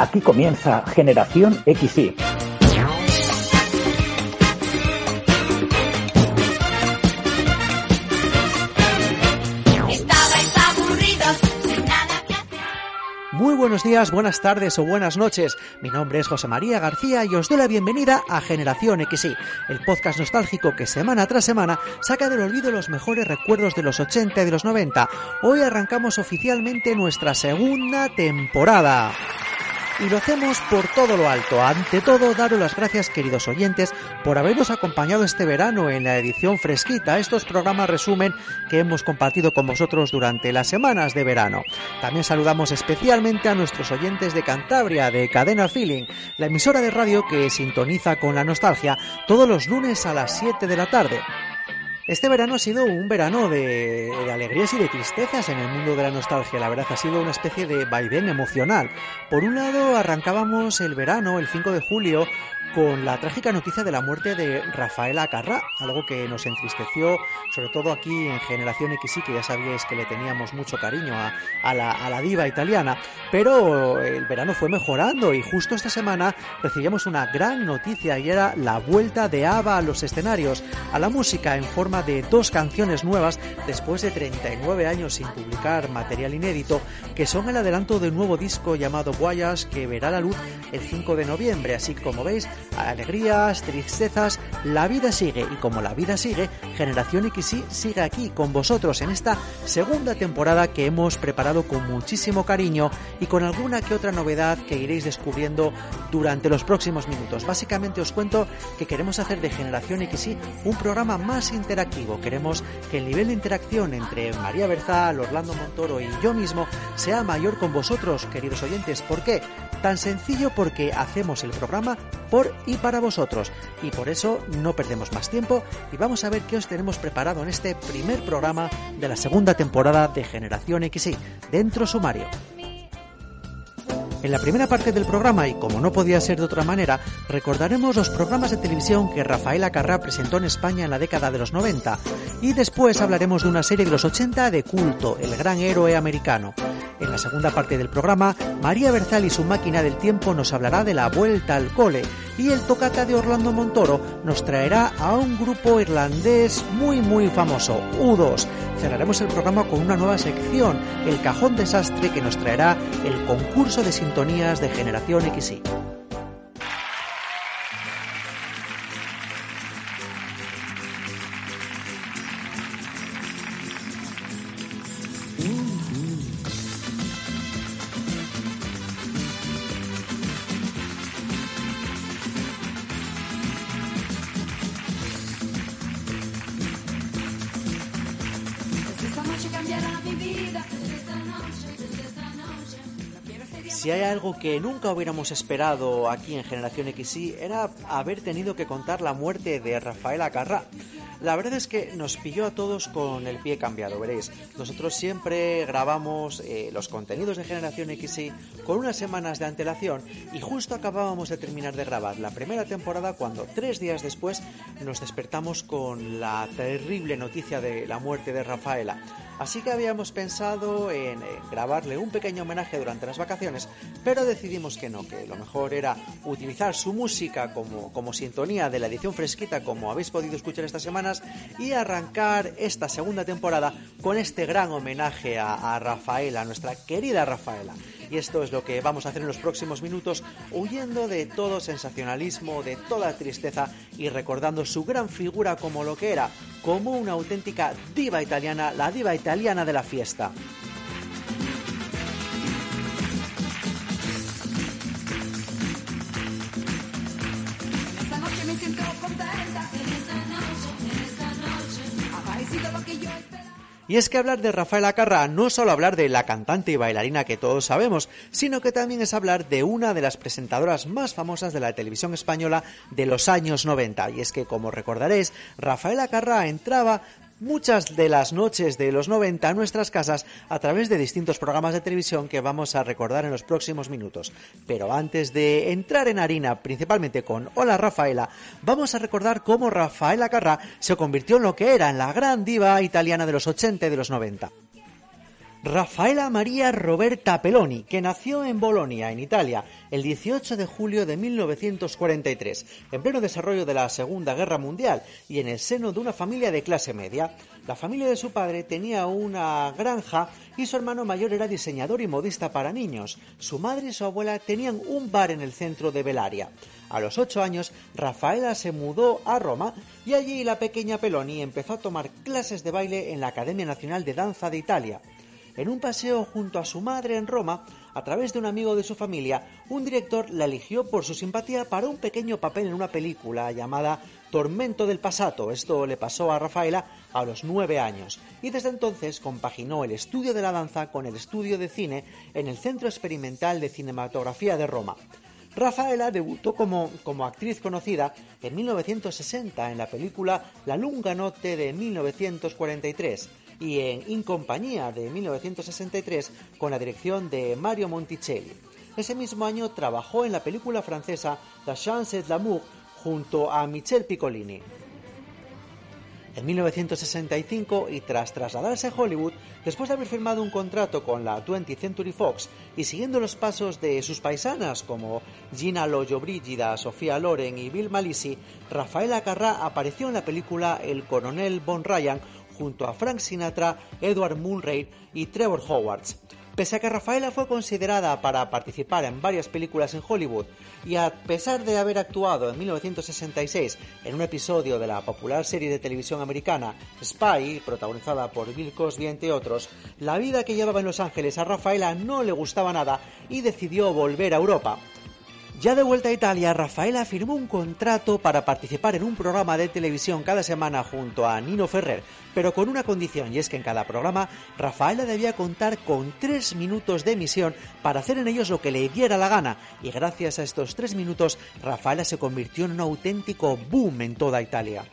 Aquí comienza Generación XY. Estabais aburridos sin nada que hacer. Muy buenos días, buenas tardes o buenas noches. Mi nombre es José María García y os doy la bienvenida a Generación XY, el podcast nostálgico que semana tras semana saca del olvido los mejores recuerdos de los 80 y de los 90. Hoy arrancamos oficialmente nuestra segunda temporada. Y lo hacemos por todo lo alto. Ante todo, daros las gracias, queridos oyentes, por habernos acompañado este verano en la edición fresquita, estos programas resumen que hemos compartido con vosotros durante las semanas de verano. También saludamos especialmente a nuestros oyentes de Cantabria, de Cadena Feeling, la emisora de radio que sintoniza con la nostalgia todos los lunes a las 7 de la tarde. Este verano ha sido un verano de, alegrías y de tristezas en el mundo de la nostalgia. La verdad ha sido una especie de vaivén emocional. Por un lado, arrancábamos el verano, el 5 de julio, con la trágica noticia de la muerte de Rafaela Carrá, algo que nos entristeció, sobre todo aquí en Generación XY, que ya sabíais que le teníamos mucho cariño a, la, diva italiana. Pero el verano fue mejorando y justo esta semana recibíamos una gran noticia y era la vuelta de ABBA a los escenarios, a la música en forma de dos canciones nuevas después de 39 años sin publicar material inédito, que son el adelanto de un nuevo disco llamado Voyage que verá la luz el 5 de noviembre. Así como veis, alegrías, tristezas, la vida sigue y como la vida sigue, Generación XY sigue aquí con vosotros en esta segunda temporada que hemos preparado con muchísimo cariño y con alguna que otra novedad que iréis descubriendo durante los próximos minutos. Básicamente os cuento que queremos hacer de Generación XY un programa más interactivo. Queremos que el nivel de interacción entre María Berzal, Orlando Montoro y yo mismo sea mayor con vosotros, queridos oyentes. ¿Por qué? Tan sencillo porque hacemos el programa por y para vosotros. Y por eso no perdemos más tiempo y vamos a ver qué os tenemos preparado en este primer programa de la segunda temporada de Generación XY, dentro sumario. En la primera parte del programa, y como no podía ser de otra manera, recordaremos los programas de televisión que Rafaela Carrá presentó en España en la década de los 90, y después hablaremos de una serie de los 80 de culto, El Gran Héroe Americano. En la segunda parte del programa, María Berzal y su máquina del tiempo nos hablará de la vuelta al cole, y el tocata de Orlando Montoro nos traerá a un grupo irlandés muy muy famoso, U2. Cerraremos el programa con una nueva sección, el cajón desastre que nos traerá el concurso de sintonías de Generación XY. Algo que nunca hubiéramos esperado aquí en Generación XY era haber tenido que contar la muerte de Rafaela Carrá. La verdad es que nos pilló a todos con el pie cambiado, veréis. Nosotros siempre grabamos eh, los contenidos de Generación XY con unas semanas de antelación y justo acabábamos de terminar de grabar la primera temporada cuando tres días después nos despertamos con la terrible noticia de la muerte de Rafaela. Así que habíamos pensado en, en, grabarle un pequeño homenaje durante las vacaciones, pero decidimos que no, que lo mejor era utilizar su música como, como sintonía de la edición fresquita, como habéis podido escuchar estas semanas, y arrancar esta segunda temporada con este gran homenaje a, a Rafaela, nuestra querida Rafaela. Y esto es lo que vamos a hacer en los próximos minutos, huyendo de todo sensacionalismo, de toda tristeza y recordando su gran figura como lo que era, como una auténtica diva italiana, la diva italiana de la fiesta. Y es que hablar de Rafaela Carrà no es solo hablar de la cantante y bailarina que todos sabemos, sino que también es hablar de una de las presentadoras más famosas de la televisión española de los años 90. Y es que, como recordaréis, Rafaela Carrà entraba muchas de las noches de los 90 a nuestras casas a través de distintos programas de televisión que vamos a recordar en los próximos minutos. Pero antes de entrar en harina, principalmente con Hola Rafaela, vamos a recordar cómo Rafaela Carrà se convirtió en lo que era, en la gran diva italiana de los 80 y de los 90. Rafaela María Roberta Peloni, que nació en Bolonia, en Italia, el 18 de julio de 1943, en pleno desarrollo de la Segunda Guerra Mundial y en el seno de una familia de clase media. La familia de su padre tenía una granja y su hermano mayor era diseñador y modista para niños. Su madre y su abuela tenían un bar en el centro de Belaria. A los ocho años, Rafaela se mudó a Roma y allí la pequeña Peloni empezó a tomar clases de baile en la Academia Nacional de Danza de Italia. En un paseo junto a su madre en Roma, a través de un amigo de su familia, un director la eligió por su simpatía para un pequeño papel en una película llamada Tormento del Pasato. Esto le pasó a Rafaela a los nueve años y desde entonces compaginó el estudio de la danza con el estudio de cine en el Centro Experimental de Cinematografía de Roma. Rafaela debutó como, como, actriz conocida en 1960 en la película La lunga notte de 1943 y en In Compañía de 1963 con la dirección de Mario Monticelli. Ese mismo año trabajó en la película francesa La Chance de l'amour junto a Michel Piccolini. En 1965, y tras trasladarse a Hollywood, después de haber firmado un contrato con la 20th Century Fox y siguiendo los pasos de sus paisanas como Gina Lollobrigida, Sofía Loren y Bill Malisi, Rafaela Carrà apareció en la película El coronel Von Ryan junto a Frank Sinatra, Edward Mulray y Trevor Howard. Pese a que Rafaela fue considerada para participar en varias películas en Hollywood y a pesar de haber actuado en 1966 en un episodio de la popular serie de televisión americana Spy, protagonizada por Bill Cosby entre otros, la vida que llevaba en Los Ángeles a Rafaela no le gustaba nada y decidió volver a Europa. Ya de vuelta a Italia, Rafaela firmó un contrato para participar en un programa de televisión cada semana junto a Nino Ferrer, pero con una condición, y es que en cada programa Rafaela debía contar con tres minutos de emisión para hacer en ellos lo que le diera la gana, y gracias a estos tres minutos, Rafaela se convirtió en un auténtico boom en toda Italia.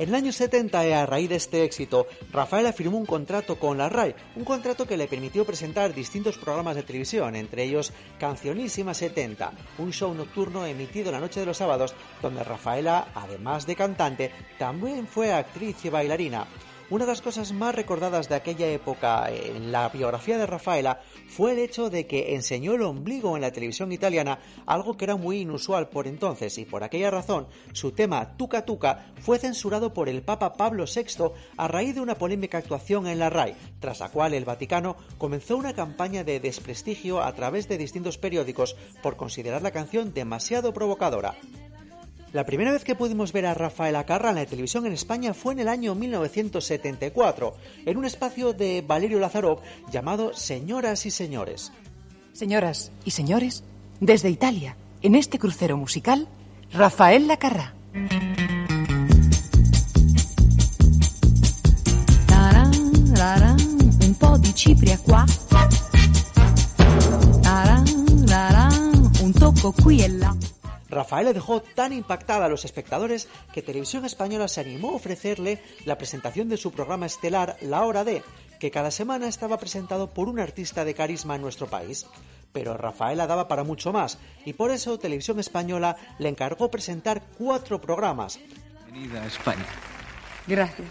En el año 70, y a raíz de este éxito, Rafaela firmó un contrato con la RAI, un contrato que le permitió presentar distintos programas de televisión, entre ellos Cancionísima 70, un show nocturno emitido la noche de los sábados, donde Rafaela, además de cantante, también fue actriz y bailarina. Una de las cosas más recordadas de aquella época en la biografía de Rafaela fue el hecho de que enseñó el ombligo en la televisión italiana, algo que era muy inusual por entonces, y por aquella razón su tema Tuca Tuca fue censurado por el Papa Pablo VI a raíz de una polémica actuación en la RAI, tras la cual el Vaticano comenzó una campaña de desprestigio a través de distintos periódicos por considerar la canción demasiado provocadora. La primera vez que pudimos ver a Rafaela Carrà en la televisión en España fue en el año 1974, en un espacio de Valerio Lazarov llamado Señoras y Señores. Señoras y señores, desde Italia, en este crucero musical, Rafael raran, un po' di cipria qua. Taran, raran, un tocco qui e là. Rafaela dejó tan impactada a los espectadores que Televisión Española se animó a ofrecerle la presentación de su programa estelar La Hora de, que cada semana estaba presentado por un artista de carisma en nuestro país. Pero Rafaela daba para mucho más, y por eso Televisión Española le encargó presentar cuatro programas. Bienvenida a España. Gracias.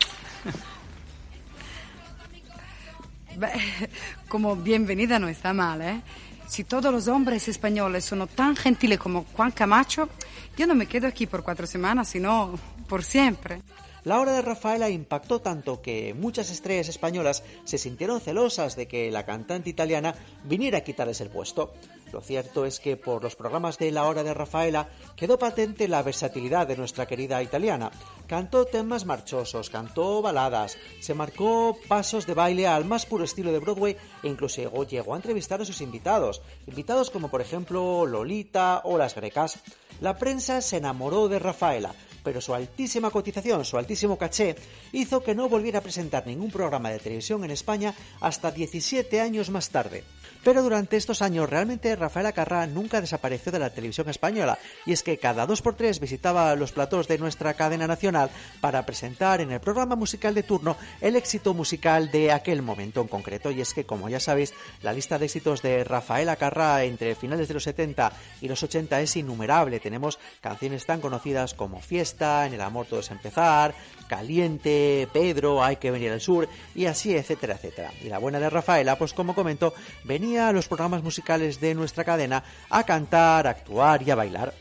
Como bienvenida no está mal, ¿eh? Si todos los hombres españoles son tan gentiles como Juan Camacho, yo no me quedo aquí por cuatro semanas, sino por siempre. La hora de Rafaela impactó tanto que muchas estrellas españolas se sintieron celosas de que la cantante italiana viniera a quitarles el puesto. Lo cierto es que por los programas de La Hora de Rafaela quedó patente la versatilidad de nuestra querida italiana. Cantó temas marchosos, cantó baladas, se marcó pasos de baile al más puro estilo de Broadway e incluso llegó, a entrevistar a sus invitados. Invitados como por ejemplo Lolita o las grecas. La prensa se enamoró de Rafaela, pero su altísima cotización, su altísimo caché, hizo que no volviera a presentar ningún programa de televisión en España hasta 17 años más tarde. Pero durante estos años realmente Rafaela Carrá nunca desapareció de la televisión española. Y es que cada dos por tres visitaba los platós de nuestra cadena nacional para presentar en el programa musical de turno el éxito musical de aquel momento en concreto. Y es que como ya sabéis la lista de éxitos de Rafaela Carrá entre finales de los 70 y los 80 es innumerable. Tenemos canciones tan conocidas como Fiesta, En el amor todo es empezar, Caliente, Pedro, Hay que venir al sur y así etcétera etcétera y la buena de Rafaela pues como comento venía a los programas musicales de nuestra cadena a cantar, a actuar y a bailar.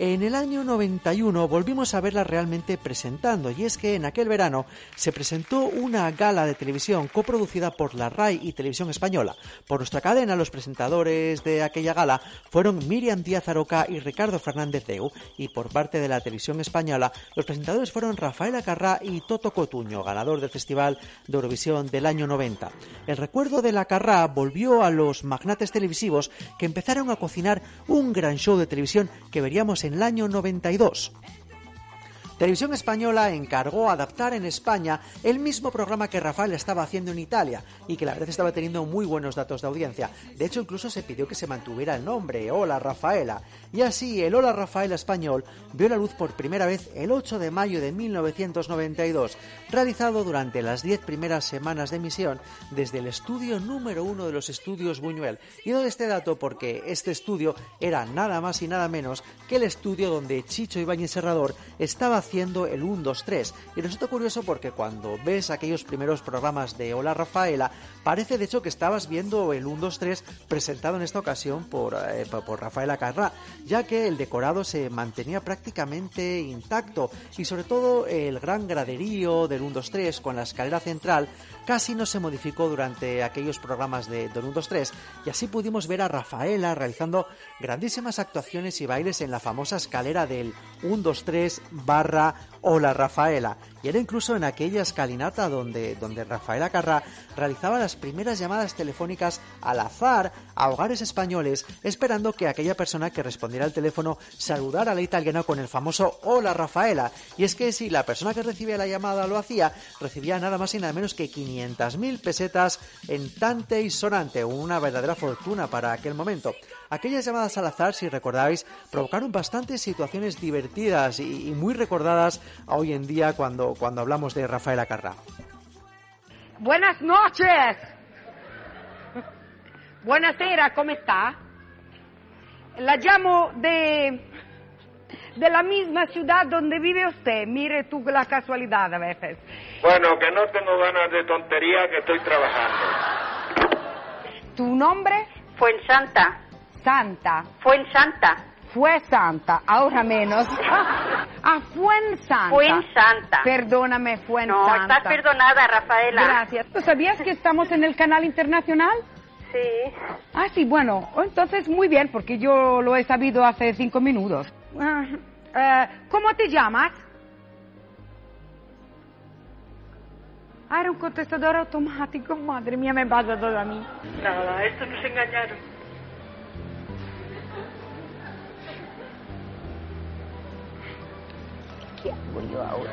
En el año 91 volvimos a verla realmente presentando y es que en aquel verano se presentó una gala de televisión coproducida por la RAI y Televisión Española. Por nuestra cadena los presentadores de aquella gala fueron Miriam Díaz Aroca y Ricardo Fernández Deu y por parte de la Televisión Española los presentadores fueron Rafaela Carrá y Toto Cotuño, ganador del Festival de Eurovisión del año 90. El recuerdo de la Carrá volvió a los magnates televisivos que empezaron a cocinar un gran show de televisión que veríamos en el año 92. Televisión Española encargó adaptar en España el mismo programa que Rafael estaba haciendo en Italia y que la verdad estaba teniendo muy buenos datos de audiencia. De hecho, incluso se pidió que se mantuviera el nombre, Hola Rafaela. Y así, el Hola Rafaela español vio la luz por primera vez el 8 de mayo de 1992, realizado durante las 10 primeras semanas de emisión desde el estudio número uno de los estudios Buñuel. Y doy este dato porque este estudio era nada más y nada menos que el estudio donde Chicho Ibáñez Serrador estaba haciendo el 1, 2, 3. Y resulta curioso porque cuando ves aquellos primeros programas de Hola Rafaela, parece de hecho que estabas viendo el 1, 2, 3 presentado en esta ocasión por, eh, por Rafaela Carrá, ya que el decorado se mantenía prácticamente intacto y sobre todo el gran graderío del 1, 2, 3 con la escalera central casi no se modificó durante aquellos programas de Don 1, 2, 3 y así pudimos ver a Rafaela realizando grandísimas actuaciones y bailes en la famosa escalera del 1, 2, 3 barra Hola Rafaela. Y era incluso en aquella escalinata donde, donde Rafaela Carrá realizaba las primeras llamadas telefónicas al azar a hogares españoles, esperando que aquella persona que respondiera al teléfono saludara a la italiana con el famoso Hola Rafaela. Y es que si la persona que recibía la llamada lo hacía, recibía nada más y nada menos que 500.000 pesetas en tante y sonante, una verdadera fortuna para aquel momento. Aquellas llamadas al azar, si recordáis, provocaron bastantes situaciones divertidas y muy recordadas hoy en día cuando, cuando hablamos de Rafaela Carrá. Buenas noches. Buonasera, ¿cómo está? La llamo de, de la misma ciudad donde vive usted. Mire tú la casualidad a veces. Bueno, que no tengo ganas de tontería, que estoy trabajando. ¿Tu nombre? Fuensanta. Santa. Fuensanta. Fue Santa, ahora menos. Ah, Fuensanta. Fuensanta. Perdóname, Fuensanta. No, estás perdonada, Rafaela. Gracias. ¿Tú sabías que estamos en el canal internacional? Sí. Ah, sí, bueno, entonces muy bien, porque yo lo he sabido hace cinco minutos. Ah, eh, ¿Cómo te llamas? Ah, era un contestador automático. Madre mía, me pasa todo a mí. Nada, esto nos engañaron. ¿Qué hago yo ahora?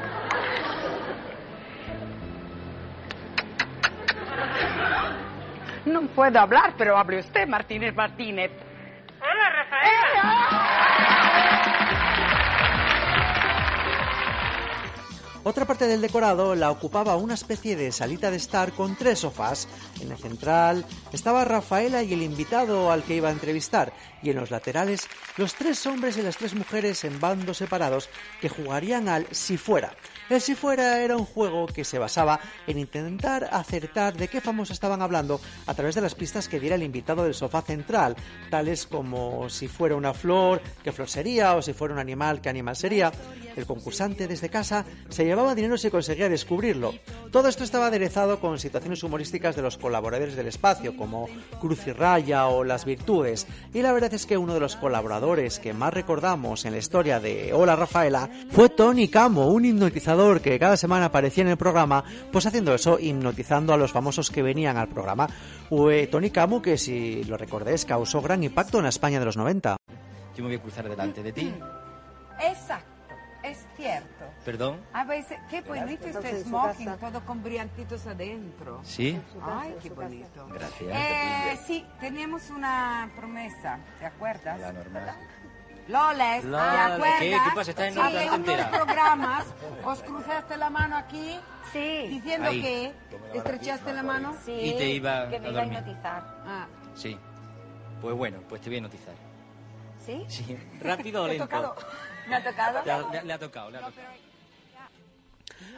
No puedo hablar, pero hable usted, Martínez Martínez. Hola, Rafaela. Otra parte del decorado la ocupaba una especie de salita de estar con tres sofás. Central estaba Rafaela y el invitado al que iba a entrevistar, y en los laterales los tres hombres y las tres mujeres en bandos separados que jugarían al si fuera. El Si Fuera era un juego que se basaba en intentar acertar de qué famoso estaban hablando a través de las pistas que diera el invitado del sofá central, tales como si fuera una flor, qué flor sería, o si fuera un animal, qué animal sería. El concursante desde casa se llevaba dinero si conseguía descubrirlo. Todo esto estaba aderezado con situaciones humorísticas de los colaboradores del espacio, como Cruz y Raya o Las Virtudes. Y la verdad es que uno de los colaboradores que más recordamos en la historia de Hola Rafaela fue Tony Camo, un hipnotizador que cada semana aparecía en el programa, pues haciendo eso, hipnotizando a los famosos que venían al programa. Fue Tony Camo que, si lo recordáis, causó gran impacto en la España de los 90. Yo me voy a cruzar delante de ti. Exacto, es cierto. Perdón. A veces, qué bonito este smoking, todo con brillantitos adentro. ¿Sí? Ay, qué bonito. Gracias. Eh, sí, teníamos una promesa, ¿te acuerdas? La normal. Loles, ¿te acuerdas? ¿qué? ¿Qué pasa? ¿Estás en Sí, en unos programas os cruzaste la mano aquí Sí. diciendo Ahí. que estrechaste la mano. Sí, Y te iba que me a iba a hipnotizar. Ah, Sí. Pues bueno, pues te voy a notizar. ¿Sí? Sí. ¿Rápido o ¿Me ha lento? tocado? ¿Me ha tocado? Le ha, le ha- le ha tocado, le ha tocado.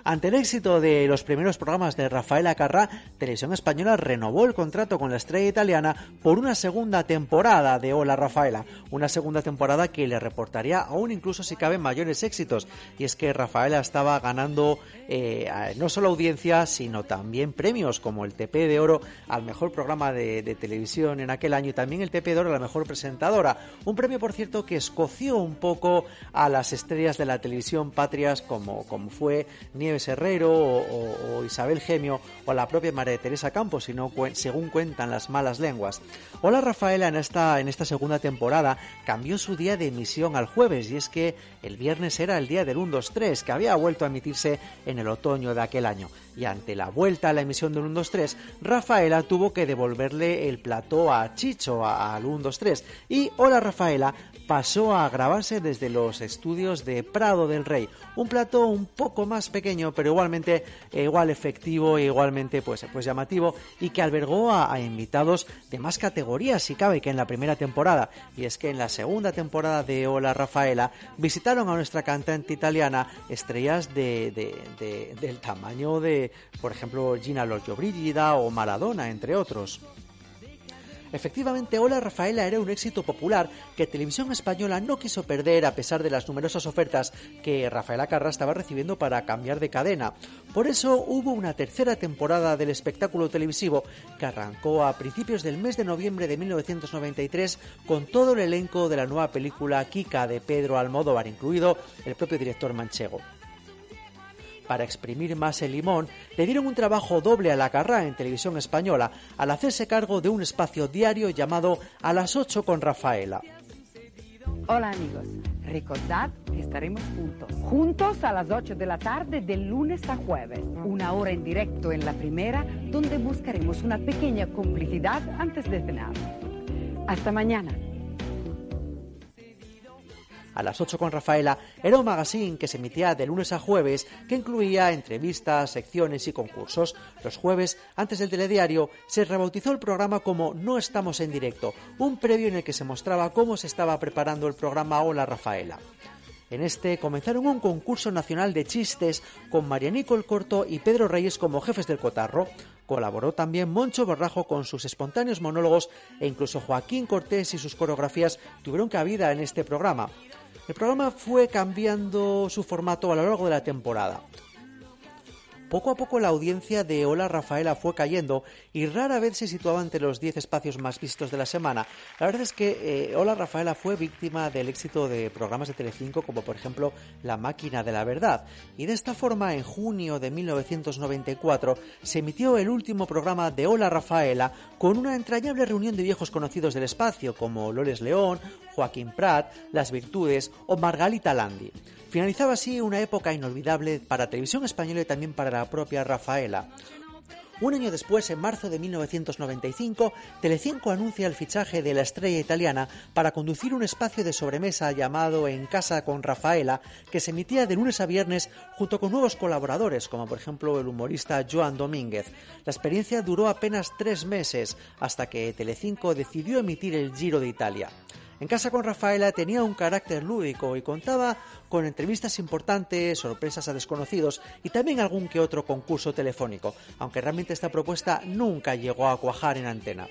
Ante el éxito de los primeros programas de Rafaela Carrá, Televisión Española renovó el contrato con la estrella italiana por una segunda temporada de Hola Rafaela, una segunda temporada que le reportaría aún incluso si cabe mayores éxitos. Y es que Rafaela estaba ganando eh, no solo audiencia, sino también premios como el TP de Oro al mejor programa de, de televisión en aquel año y también el TP de Oro a la mejor presentadora. Un premio, por cierto, que escoció un poco a las estrellas de la televisión patrias como, como fue Nieves Herrero o, o- o Isabel Gemio o la propia María Teresa Campos, si no cuen- según cuentan las malas lenguas. Hola Rafaela en esta, en esta segunda temporada cambió su día de emisión al jueves y es que el viernes era el día del 1, 2, 3 que había vuelto a emitirse en el otoño de aquel año. Y ante la vuelta a la emisión del 1, 2, 3, Rafaela tuvo que devolverle el plató a Chicho, al 1, 2, 3. Y Hola Rafaela pasó a grabarse desde los estudios de Prado del Rey. Un plató un poco más pequeño, pero igualmente eh, igual efectivo e igualmente pues, pues llamativo y que albergó a, invitados de más categorías, si cabe, que en la primera temporada. Y es que en la segunda temporada de Hola Rafaela visitaron a nuestra cantante italiana estrellas de- de- del tamaño de, por ejemplo, Gina Lollobrigida o Maradona, entre otros. Efectivamente, Hola Rafaela era un éxito popular que Televisión Española no quiso perder a pesar de las numerosas ofertas que Rafaela Carrá estaba recibiendo para cambiar de cadena. Por eso hubo una tercera temporada del espectáculo televisivo que arrancó a principios del mes de noviembre de 1993 con todo el elenco de la nueva película Kika de Pedro Almodóvar, incluido el propio director manchego. Para exprimir más el limón, le dieron un trabajo doble a la Carrá en televisión española al hacerse cargo de un espacio diario llamado A las 8 con Rafaela. Hola amigos, recordad que estaremos juntos. Juntos a las 8 de la tarde del lunes a jueves. Una hora en directo en la primera, donde buscaremos una pequeña complicidad antes de cenar. Hasta mañana. A las 8 con Rafaela era un magazine que se emitía de lunes a jueves que incluía entrevistas, secciones y concursos. Los jueves, antes del telediario, se rebautizó el programa como No estamos en directo, un previo en el que se mostraba cómo se estaba preparando el programa Hola Rafaela. En este comenzaron un concurso nacional de chistes con Marianico el Corto y Pedro Reyes como jefes del cotarro. Colaboró también Moncho Borrajo con sus espontáneos monólogos e incluso Joaquín Cortés y sus coreografías tuvieron cabida en este programa. El programa fue cambiando su formato a lo largo de la temporada. Poco a poco la audiencia de Hola Rafaela fue cayendo y rara vez se situaba entre los 10 espacios más vistos de la semana. La verdad es que eh, Hola Rafaela fue víctima del éxito de programas de Telecinco como por ejemplo La Máquina de la Verdad. Y de esta forma, en junio de 1994, se emitió el último programa de Hola Rafaela con una entrañable reunión de viejos conocidos del espacio como Loles León, Joaquín Prat, Las Virtudes o Margalita Landi. Finalizaba así una época inolvidable para Televisión Española y también para la propia Rafaela. Un año después, en marzo de 1995, Telecinco anuncia el fichaje de la estrella italiana para conducir un espacio de sobremesa llamado En Casa con Rafaela, que se emitía de lunes a viernes junto con nuevos colaboradores, como por ejemplo el humorista Joan Domínguez. La experiencia duró apenas tres meses, hasta que Telecinco decidió emitir el Giro de Italia. En casa con Rafaela tenía un carácter lúdico y contaba con entrevistas importantes, sorpresas a desconocidos y también algún que otro concurso telefónico, aunque realmente esta propuesta nunca llegó a cuajar en antena.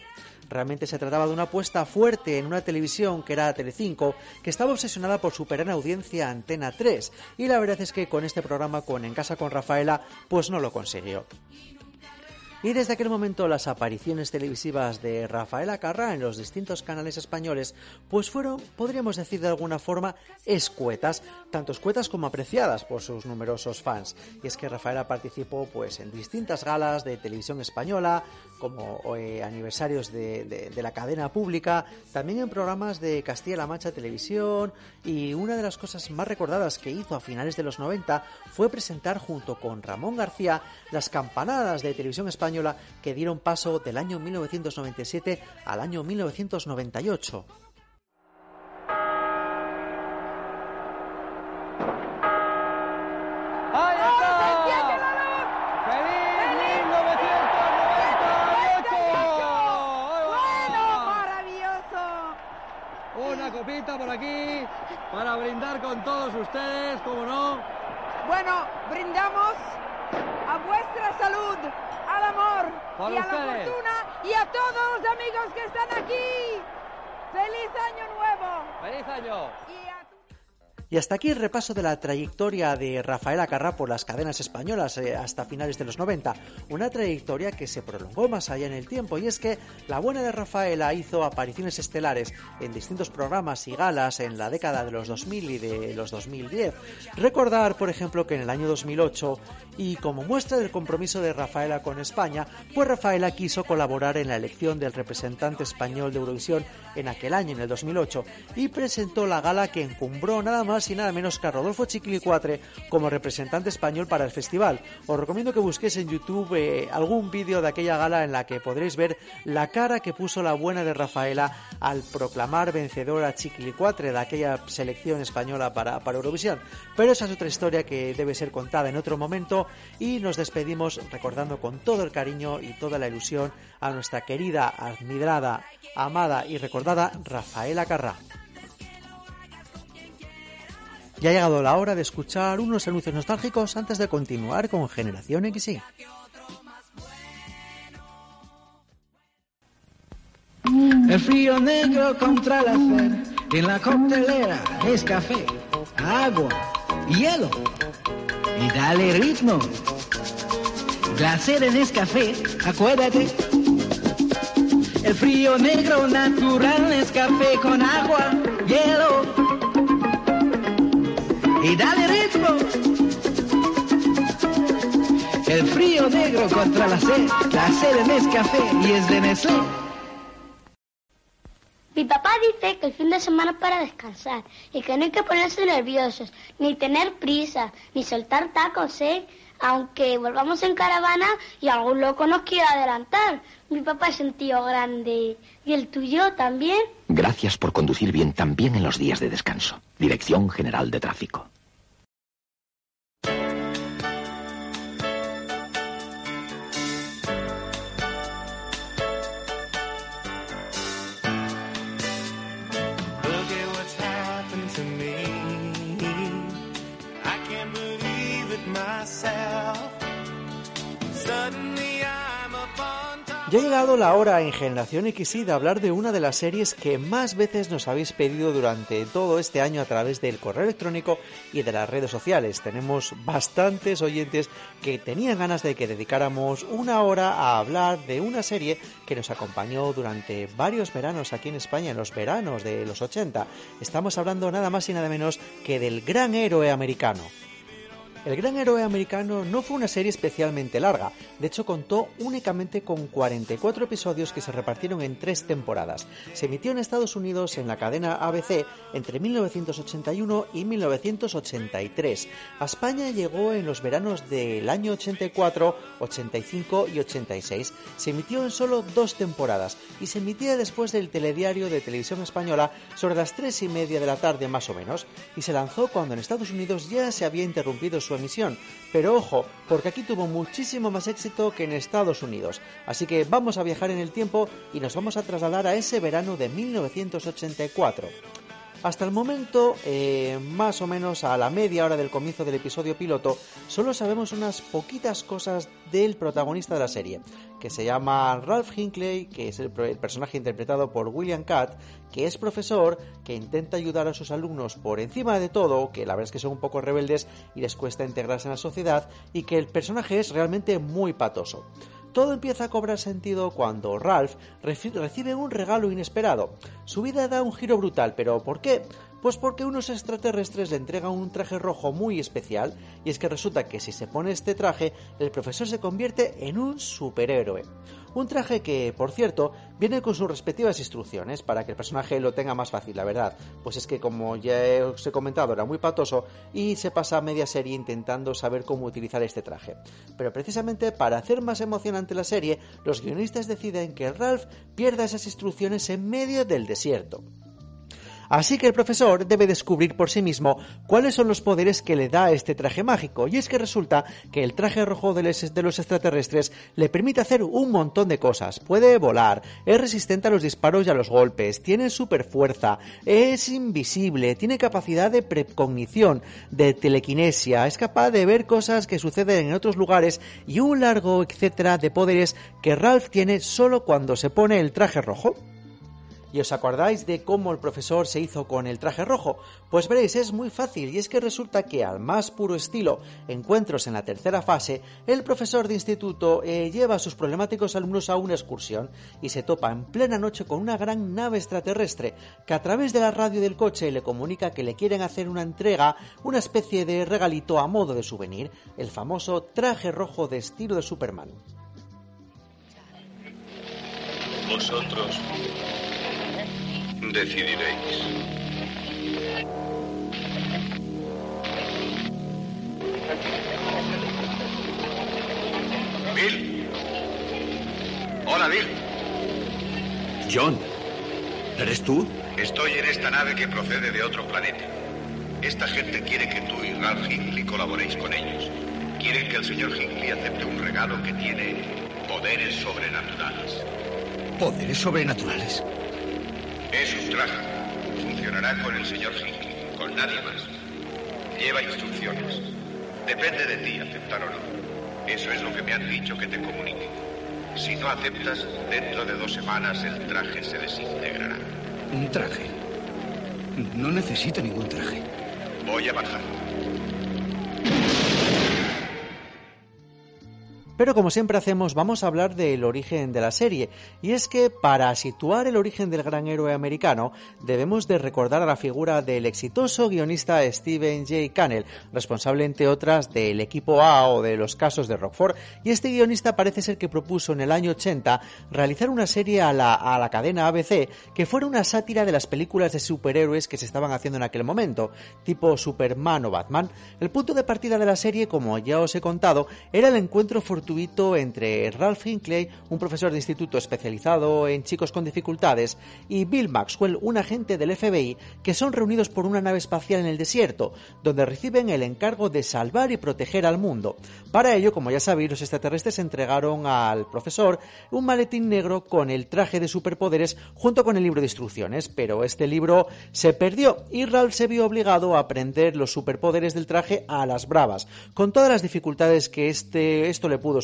Realmente se trataba de una apuesta fuerte en una televisión que era Telecinco, que estaba obsesionada por superar en audiencia Antena 3, y la verdad es que con este programa con En casa con Rafaela pues no lo consiguió. Y desde aquel momento las apariciones televisivas de Rafaela Carrá en los distintos canales españoles pues fueron, podríamos decir de alguna forma, escuetas, tanto escuetas como apreciadas por sus numerosos fans. Y es que Rafaela participó pues en distintas galas de televisión española, como eh, aniversarios de, de, de la cadena pública, también en programas de Castilla-La Mancha Televisión y una de las cosas más recordadas que hizo a finales de los 90 fue presentar junto con Ramón García las campanadas de televisión española que dieron paso del año 1997 al año 1998. Copita por aquí para brindar con todos ustedes, ¿cómo no? Bueno, brindamos a vuestra salud, al amor y a la fortuna y a todos los amigos que están aquí. ¡Feliz año nuevo! ¡Feliz año! Y hasta aquí el repaso de la trayectoria de Rafaela Carrá por las cadenas españolas eh, hasta finales de los 90. Una trayectoria que se prolongó más allá en el tiempo y es que la buena de Rafaela hizo apariciones estelares en distintos programas y galas en la década de los 2000 y de los 2010. Recordar, por ejemplo, que en el año 2008 y como muestra del compromiso de Rafaela con España, pues Rafaela quiso colaborar en la elección del representante español de Eurovisión en aquel año, en el 2008, y presentó la gala que encumbró nada más y nada menos que a Rodolfo Chiquilicuatre como representante español para el festival. Os recomiendo que busquéis en YouTube eh, algún vídeo de aquella gala en la que podréis ver la cara que puso la buena de Rafaela al proclamar vencedora a Chiquilicuatre de aquella selección española para, para Eurovisión. Pero esa es otra historia que debe ser contada en otro momento y nos despedimos recordando con todo el cariño y toda la ilusión a nuestra querida, admirada, amada y recordada Rafaela Carrá. Ya ha llegado la hora de escuchar unos anuncios nostálgicos antes de continuar con Generación XY. El frío negro contra la sed. En la coctelera es café, agua, hielo. Y dale ritmo. Glacier en Nescafé, acuérdate. El frío negro natural es café con agua, hielo. Y dale ritmo. El frío negro contra la sed. La sed en Nescafé y es de Nestlé. Mi papá dice que el fin de semana es para descansar y que no hay que ponerse nerviosos, ni tener prisa, ni soltar tacos, ¿eh? Aunque volvamos en caravana y algún loco nos quiera adelantar. Mi papá es un tío grande. ¿Y el tuyo también? Gracias por conducir bien también en los días de descanso. Dirección General de Tráfico. Ya ha llegado la hora en Generación XY de hablar de una de las series que más veces nos habéis pedido durante todo este año a través del correo electrónico y de las redes sociales. Tenemos bastantes oyentes que tenían ganas de que dedicáramos una hora a hablar de una serie que nos acompañó durante varios veranos aquí en España, en los veranos de los 80. Estamos hablando nada más y nada menos que del gran héroe americano. El Gran Héroe Americano no fue una serie especialmente larga, de hecho contó únicamente con 44 episodios que se repartieron en tres temporadas. Se emitió en Estados Unidos en la cadena ABC entre 1981 y 1983. A España llegó en los veranos del año 84, 85 y 86. Se emitió en solo dos temporadas y se emitía después del telediario de televisión española sobre las tres y media de la tarde más o menos y se lanzó cuando en Estados Unidos ya se había interrumpido su emisión. Pero ojo, porque aquí tuvo muchísimo más éxito que en Estados Unidos. Así que vamos a viajar en el tiempo y nos vamos a trasladar a ese verano de 1984. Hasta el momento, eh, más o menos a la media hora del comienzo del episodio piloto, solo sabemos unas poquitas cosas del protagonista de la serie, que se llama Ralph Hinckley, que es el, el personaje interpretado por William Catt, que es profesor, que intenta ayudar a sus alumnos por encima de todo, que la verdad es que son un poco rebeldes y les cuesta integrarse en la sociedad, y que el personaje es realmente muy patoso. Todo empieza a cobrar sentido cuando Ralph recibe un regalo inesperado. Su vida da un giro brutal, pero ¿por qué? Pues porque unos extraterrestres le entregan un traje rojo muy especial y es que resulta que si se pone este traje, el profesor se convierte en un superhéroe. Un traje que, por cierto, viene con sus respectivas instrucciones para que el personaje lo tenga más fácil, la verdad. Pues es que, como ya os he comentado, era muy patoso y se pasa media serie intentando saber cómo utilizar este traje. Pero precisamente para hacer más emocionante la serie, los guionistas deciden que Ralph pierda esas instrucciones en medio del desierto. Así que el profesor debe descubrir por sí mismo cuáles son los poderes que le da este traje mágico, y es que resulta que el traje rojo de los extraterrestres le permite hacer un montón de cosas. Puede volar, es resistente a los disparos y a los golpes, tiene super fuerza, es invisible, tiene capacidad de precognición, de telequinesia, es capaz de ver cosas que suceden en otros lugares y un largo etcétera de poderes que Ralph tiene solo cuando se pone el traje rojo. ¿Y os acordáis de cómo el profesor se hizo con el traje rojo? Pues veréis, es muy fácil y es que resulta que al más puro estilo encuentros en la tercera fase, el profesor de instituto eh, lleva a sus problemáticos alumnos a una excursión y se topa en plena noche con una gran nave extraterrestre que a través de la radio del coche le comunica que le quieren hacer una entrega, una especie de regalito a modo de souvenir, el famoso traje rojo de estilo de Superman. Vosotros decidiréis. Bill. Hola, Bill. John, ¿eres tú? Estoy en esta nave que procede de otro planeta. Esta gente quiere que tú y Ralph Hinckley colaboréis con ellos. Quieren que el señor Hinckley acepte un regalo que tiene poderes sobrenaturales. ¿Poderes sobrenaturales? Es un traje. Funcionará con el señor Hinckley, con nadie más. Lleva instrucciones. Depende de ti aceptar o no. Eso es lo que me han dicho que te comunique. Si no aceptas, dentro de dos semanas el traje se desintegrará. Un traje. No necesito ningún traje. Voy a bajar. Pero como siempre hacemos, vamos a hablar del origen de la serie. Y es que para situar el origen del gran héroe americano, debemos de recordar a la figura del exitoso guionista Stephen J. Cannell, responsable entre otras del equipo A o de los casos de Rockford. Y este guionista parece ser que propuso en el año 80 realizar una serie a la, a la cadena ABC que fuera una sátira de las películas de superhéroes que se estaban haciendo en aquel momento, tipo Superman o Batman. El punto de partida de la serie, como ya os he contado, era el encuentro entre Ralph Hinckley, un profesor de instituto especializado en chicos con dificultades, y Bill Maxwell, un agente del FBI, que son reunidos por una nave espacial en el desierto, donde reciben el encargo de salvar y proteger al mundo. Para ello, como ya sabéis, los extraterrestres entregaron al profesor un maletín negro con el traje de superpoderes junto con el libro de instrucciones, pero este libro se perdió y Ralph se vio obligado a aprender los superpoderes del traje a las bravas, con todas las dificultades que este, esto le pudo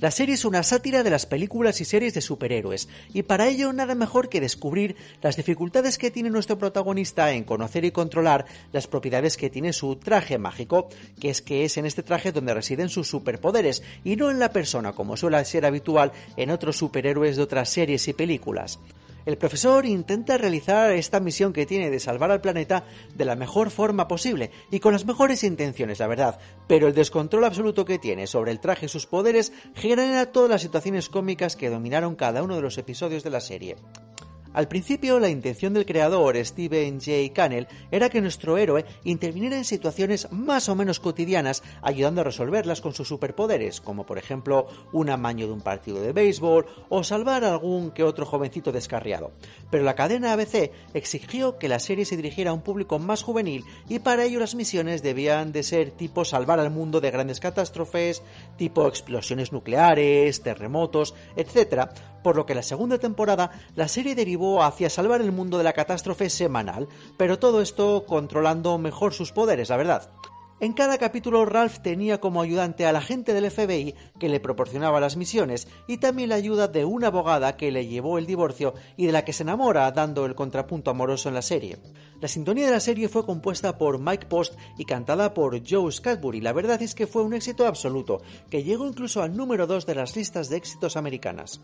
La serie es una sátira de las películas y series de superhéroes, y para ello nada mejor que descubrir las dificultades que tiene nuestro protagonista en conocer y controlar las propiedades que tiene su traje mágico, que es que es en este traje donde residen sus superpoderes, y no en la persona como suele ser habitual en otros superhéroes de otras series y películas. El profesor intenta realizar esta misión que tiene de salvar al planeta de la mejor forma posible y con las mejores intenciones, la verdad, pero el descontrol absoluto que tiene sobre el traje y sus poderes genera todas las situaciones cómicas que dominaron cada uno de los episodios de la serie. Al principio, la intención del creador, Steven J. Cannell, era que nuestro héroe interviniera en situaciones más o menos cotidianas, ayudando a resolverlas con sus superpoderes, como por ejemplo un amaño de un partido de béisbol o salvar a algún que otro jovencito descarriado. Pero la cadena ABC exigió que la serie se dirigiera a un público más juvenil y para ello las misiones debían de ser tipo salvar al mundo de grandes catástrofes, tipo explosiones nucleares, terremotos, etc., por lo que la segunda temporada la serie derivó hacia salvar el mundo de la catástrofe semanal, pero todo esto controlando mejor sus poderes, la verdad. En cada capítulo Ralph tenía como ayudante al agente del FBI que le proporcionaba las misiones y también la ayuda de una abogada que le llevó el divorcio y de la que se enamora dando el contrapunto amoroso en la serie. La sintonía de la serie fue compuesta por Mike Post y cantada por Joe Scalbury. La verdad es que fue un éxito absoluto, que llegó incluso al número 2 de las listas de éxitos americanas.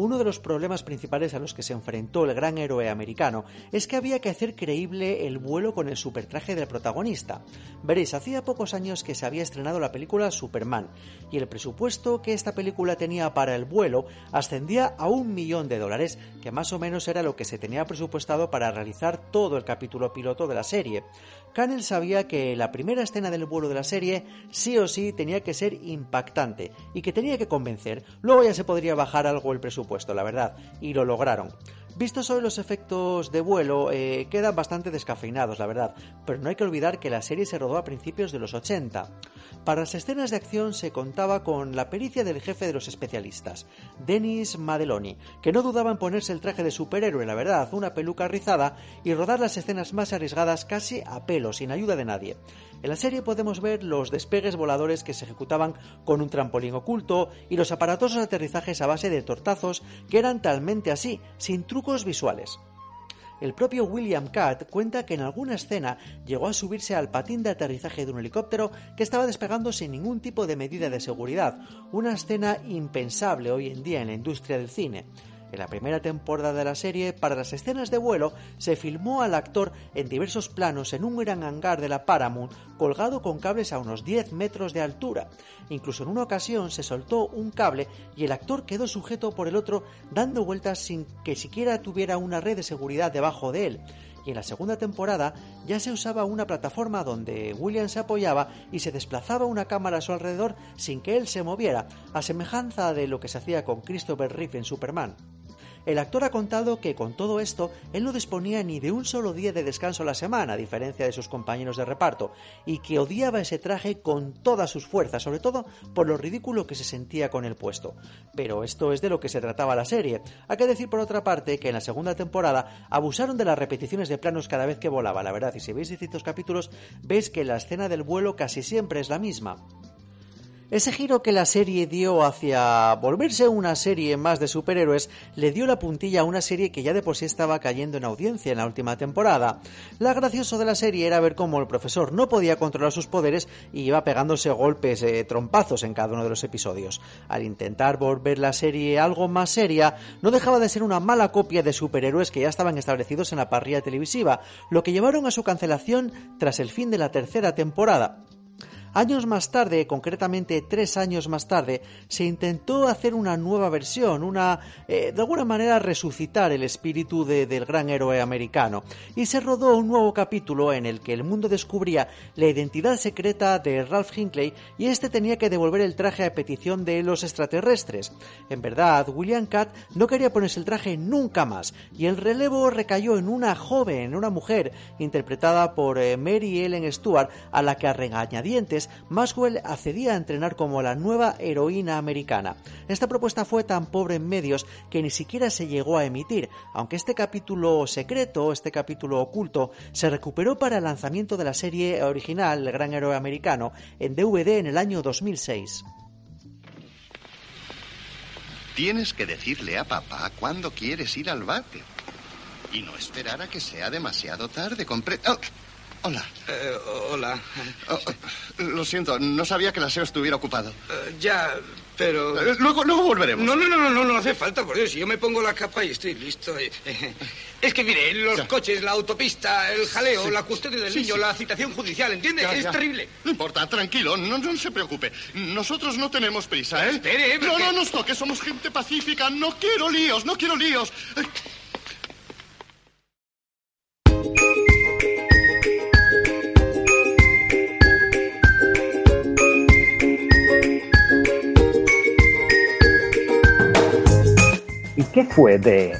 Uno de los problemas principales a los que se enfrentó el gran héroe americano es que había que hacer creíble el vuelo con el supertraje del protagonista. Veréis, hacía pocos años que se había estrenado la película Superman, y el presupuesto que esta película tenía para el vuelo ascendía a un millón de dólares, que más o menos era lo que se tenía presupuestado para realizar todo el capítulo piloto de la serie. Cannell sabía que la primera escena del vuelo de la serie sí o sí tenía que ser impactante y que tenía que convencer. Luego ya se podría bajar algo el presupuesto, la verdad, y lo lograron. Vistos hoy los efectos de vuelo, eh, quedan bastante descafeinados, la verdad, pero no hay que olvidar que la serie se rodó a principios de los 80. Para las escenas de acción se contaba con la pericia del jefe de los especialistas, Denis Madeloni, que no dudaba en ponerse el traje de superhéroe, la verdad, una peluca rizada, y rodar las escenas más arriesgadas casi a pelo, sin ayuda de nadie. En la serie podemos ver los despegues voladores que se ejecutaban con un trampolín oculto y los aparatosos aterrizajes a base de tortazos que eran talmente así, sin visuales. El propio William Catt cuenta que en alguna escena llegó a subirse al patín de aterrizaje de un helicóptero que estaba despegando sin ningún tipo de medida de seguridad, una escena impensable hoy en día en la industria del cine. En la primera temporada de la serie, para las escenas de vuelo, se filmó al actor en diversos planos en un gran hangar de la Paramount, colgado con cables a unos 10 metros de altura. Incluso en una ocasión se soltó un cable y el actor quedó sujeto por el otro, dando vueltas sin que siquiera tuviera una red de seguridad debajo de él y en la segunda temporada ya se usaba una plataforma donde William se apoyaba y se desplazaba una cámara a su alrededor sin que él se moviera, a semejanza de lo que se hacía con Christopher Reeve en Superman. El actor ha contado que con todo esto él no disponía ni de un solo día de descanso a la semana, a diferencia de sus compañeros de reparto, y que odiaba ese traje con todas sus fuerzas, sobre todo por lo ridículo que se sentía con el puesto. Pero esto es de lo que se trataba la serie. Hay que decir por otra parte que en la segunda temporada abusaron de las repeticiones de planos cada vez que volaba, la verdad, y si veis distintos capítulos veis que la escena del vuelo casi siempre es la misma. Ese giro que la serie dio hacia volverse una serie más de superhéroes le dio la puntilla a una serie que ya de por sí estaba cayendo en audiencia en la última temporada. La gracioso de la serie era ver cómo el profesor no podía controlar sus poderes y iba pegándose golpes, eh, trompazos en cada uno de los episodios. Al intentar volver la serie algo más seria, no dejaba de ser una mala copia de superhéroes que ya estaban establecidos en la parrilla televisiva, lo que llevaron a su cancelación tras el fin de la tercera temporada. Años más tarde, concretamente tres años más tarde, se intentó hacer una nueva versión, una, eh, de alguna manera resucitar el espíritu de- del gran héroe americano, y se rodó un nuevo capítulo en el que el mundo descubría la identidad secreta de Ralph Hinckley y este tenía que devolver el traje a petición de los extraterrestres. En verdad, William Catt no quería ponerse el traje nunca más, y el relevo recayó en una joven, en una mujer, interpretada por eh, Mary Ellen Stewart, a la que a regañadientes Maxwell accedía a entrenar como la nueva heroína americana. Esta propuesta fue tan pobre en medios que ni siquiera se llegó a emitir, aunque este capítulo secreto, este capítulo oculto, se recuperó para el lanzamiento de la serie original El Gran Héroe Americano en DVD en el año 2006. Tienes que decirle a papá cuándo quieres ir al bate. Y no esperar a que sea demasiado tarde. Compre... Oh, hola. Eh, hola. Oh, oh, lo siento, no sabía que el aseo estuviera ocupado. Eh, ya, pero... Eh, luego, luego volveremos. No, no, no, no, no, no hace falta, por Dios. Si yo me pongo la capa y estoy listo. eh, eh. Es que, mire, los coches, la autopista, el jaleo, Sí. la custodia del Sí, niño, sí. la citación judicial, ¿entiende? Ya, es ya. terrible. No importa, tranquilo, no, no se preocupe. Nosotros no tenemos prisa, ¿eh? Espere, No, porque- no nos toque, somos gente pacífica. No quiero líos, no quiero líos. Eh, ¿Y qué fue de...?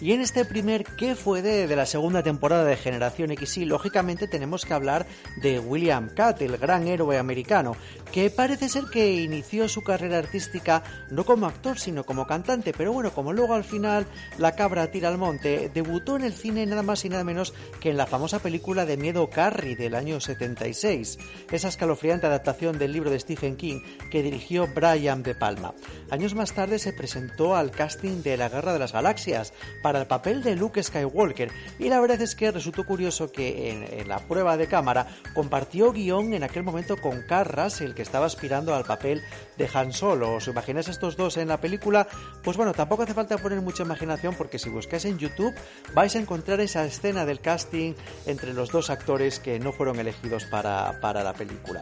Y en este primer ¿Qué fue de, de la segunda temporada de Generación XY? Lógicamente tenemos que hablar de William Catt, el gran héroe americano, que parece ser que inició su carrera artística no como actor, sino como cantante, pero bueno, como luego al final la cabra tira al monte, debutó en el cine nada más y nada menos que en la famosa película de miedo Carrie del año 76, esa escalofriante adaptación del libro de Stephen King que dirigió Brian De Palma. Años más tarde se presentó al casting de La Guerra de las Galaxias el papel de Luke Skywalker. Y la verdad es que resultó curioso que en, en la prueba de cámara compartió guion en aquel momento con Carl Russell que estaba aspirando al papel de Han Solo. ¿Os imagináis estos dos en la película? Pues bueno, tampoco hace falta poner mucha imaginación porque si buscáis en YouTube vais a encontrar esa escena del casting entre los dos actores que no fueron elegidos para, para la película.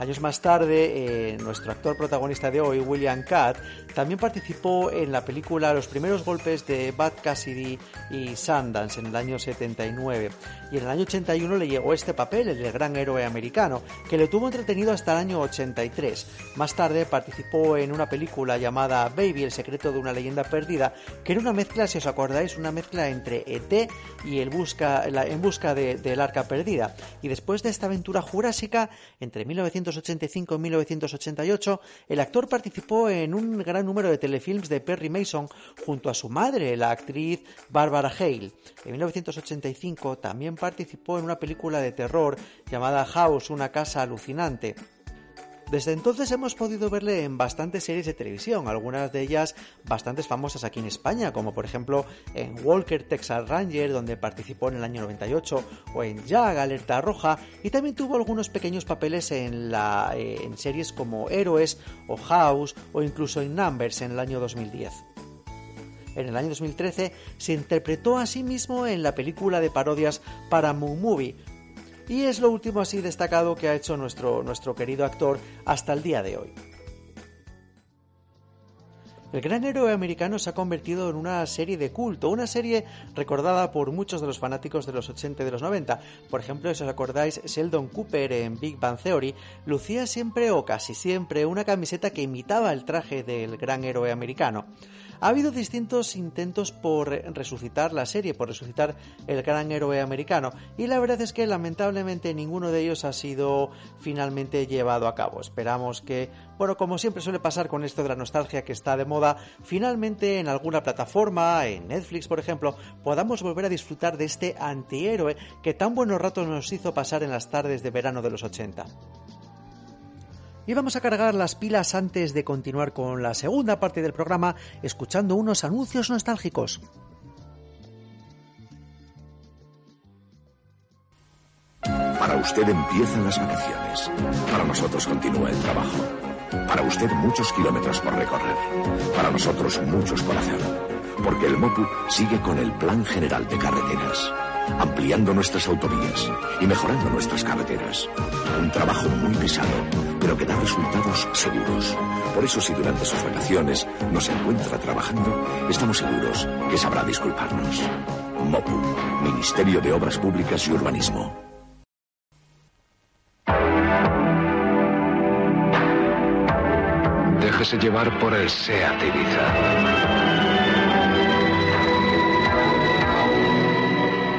Años más tarde, eh, nuestro actor protagonista de hoy, William Catt, también participó en la película Los primeros golpes de Bad Cassidy y Sundance en el año 79. Y en el año 81 le llegó este papel, el gran héroe americano, que le tuvo entretenido hasta el año 83. Más tarde participó en una película llamada Baby, el secreto de una leyenda perdida, que era una mezcla, si os acordáis, una mezcla entre ET y el busca, En busca de, del arca perdida. Y después de esta aventura jurásica, entre 1985 y 1988, el actor participó en un gran número de telefilms de Perry Mason junto a su madre, la actriz Barbara Hale. En 1985 también participó en una película de terror llamada House, una casa alucinante. Desde entonces hemos podido verle en bastantes series de televisión, algunas de ellas bastantes famosas aquí en España, como por ejemplo en Walker Texas Ranger, donde participó en el año 98, o en Jag, Alerta Roja, y también tuvo algunos pequeños papeles en, la, eh, en series como Héroes o House, o incluso en Numbers en el año 2010. En el año 2013 se interpretó a sí mismo en la película de parodias Paramount Movie, y es lo último así destacado que ha hecho nuestro, nuestro querido actor hasta el día de hoy. El gran héroe americano se ha convertido en una serie de culto, una serie recordada por muchos de los fanáticos de los 80 y de los 90. Por ejemplo, si os acordáis, Sheldon Cooper en Big Bang Theory lucía siempre o casi siempre una camiseta que imitaba el traje del gran héroe americano. Ha habido distintos intentos por resucitar la serie, por resucitar el gran héroe americano, y la verdad es que lamentablemente ninguno de ellos ha sido finalmente llevado a cabo. Esperamos que, bueno, como siempre suele pasar con esto de la nostalgia que está de moda, finalmente en alguna plataforma, en Netflix por ejemplo, podamos volver a disfrutar de este antihéroe que tan buenos ratos nos hizo pasar en las tardes de verano de los 80. Y vamos a cargar las pilas antes de continuar con la segunda parte del programa escuchando unos anuncios nostálgicos. Para usted empiezan las vacaciones. Para nosotros continúa el trabajo. Para usted muchos kilómetros por recorrer. Para nosotros muchos por hacer. Porque el MOPU sigue con el Plan General de Carreteras, ampliando nuestras autovías y mejorando nuestras carreteras. Un trabajo muy pesado, pero que da resultados seguros. Por eso si durante sus vacaciones nos encuentra trabajando, estamos seguros que sabrá disculparnos. MOPU, Ministerio de Obras Públicas y Urbanismo. Déjese llevar por el SEAT Ibiza.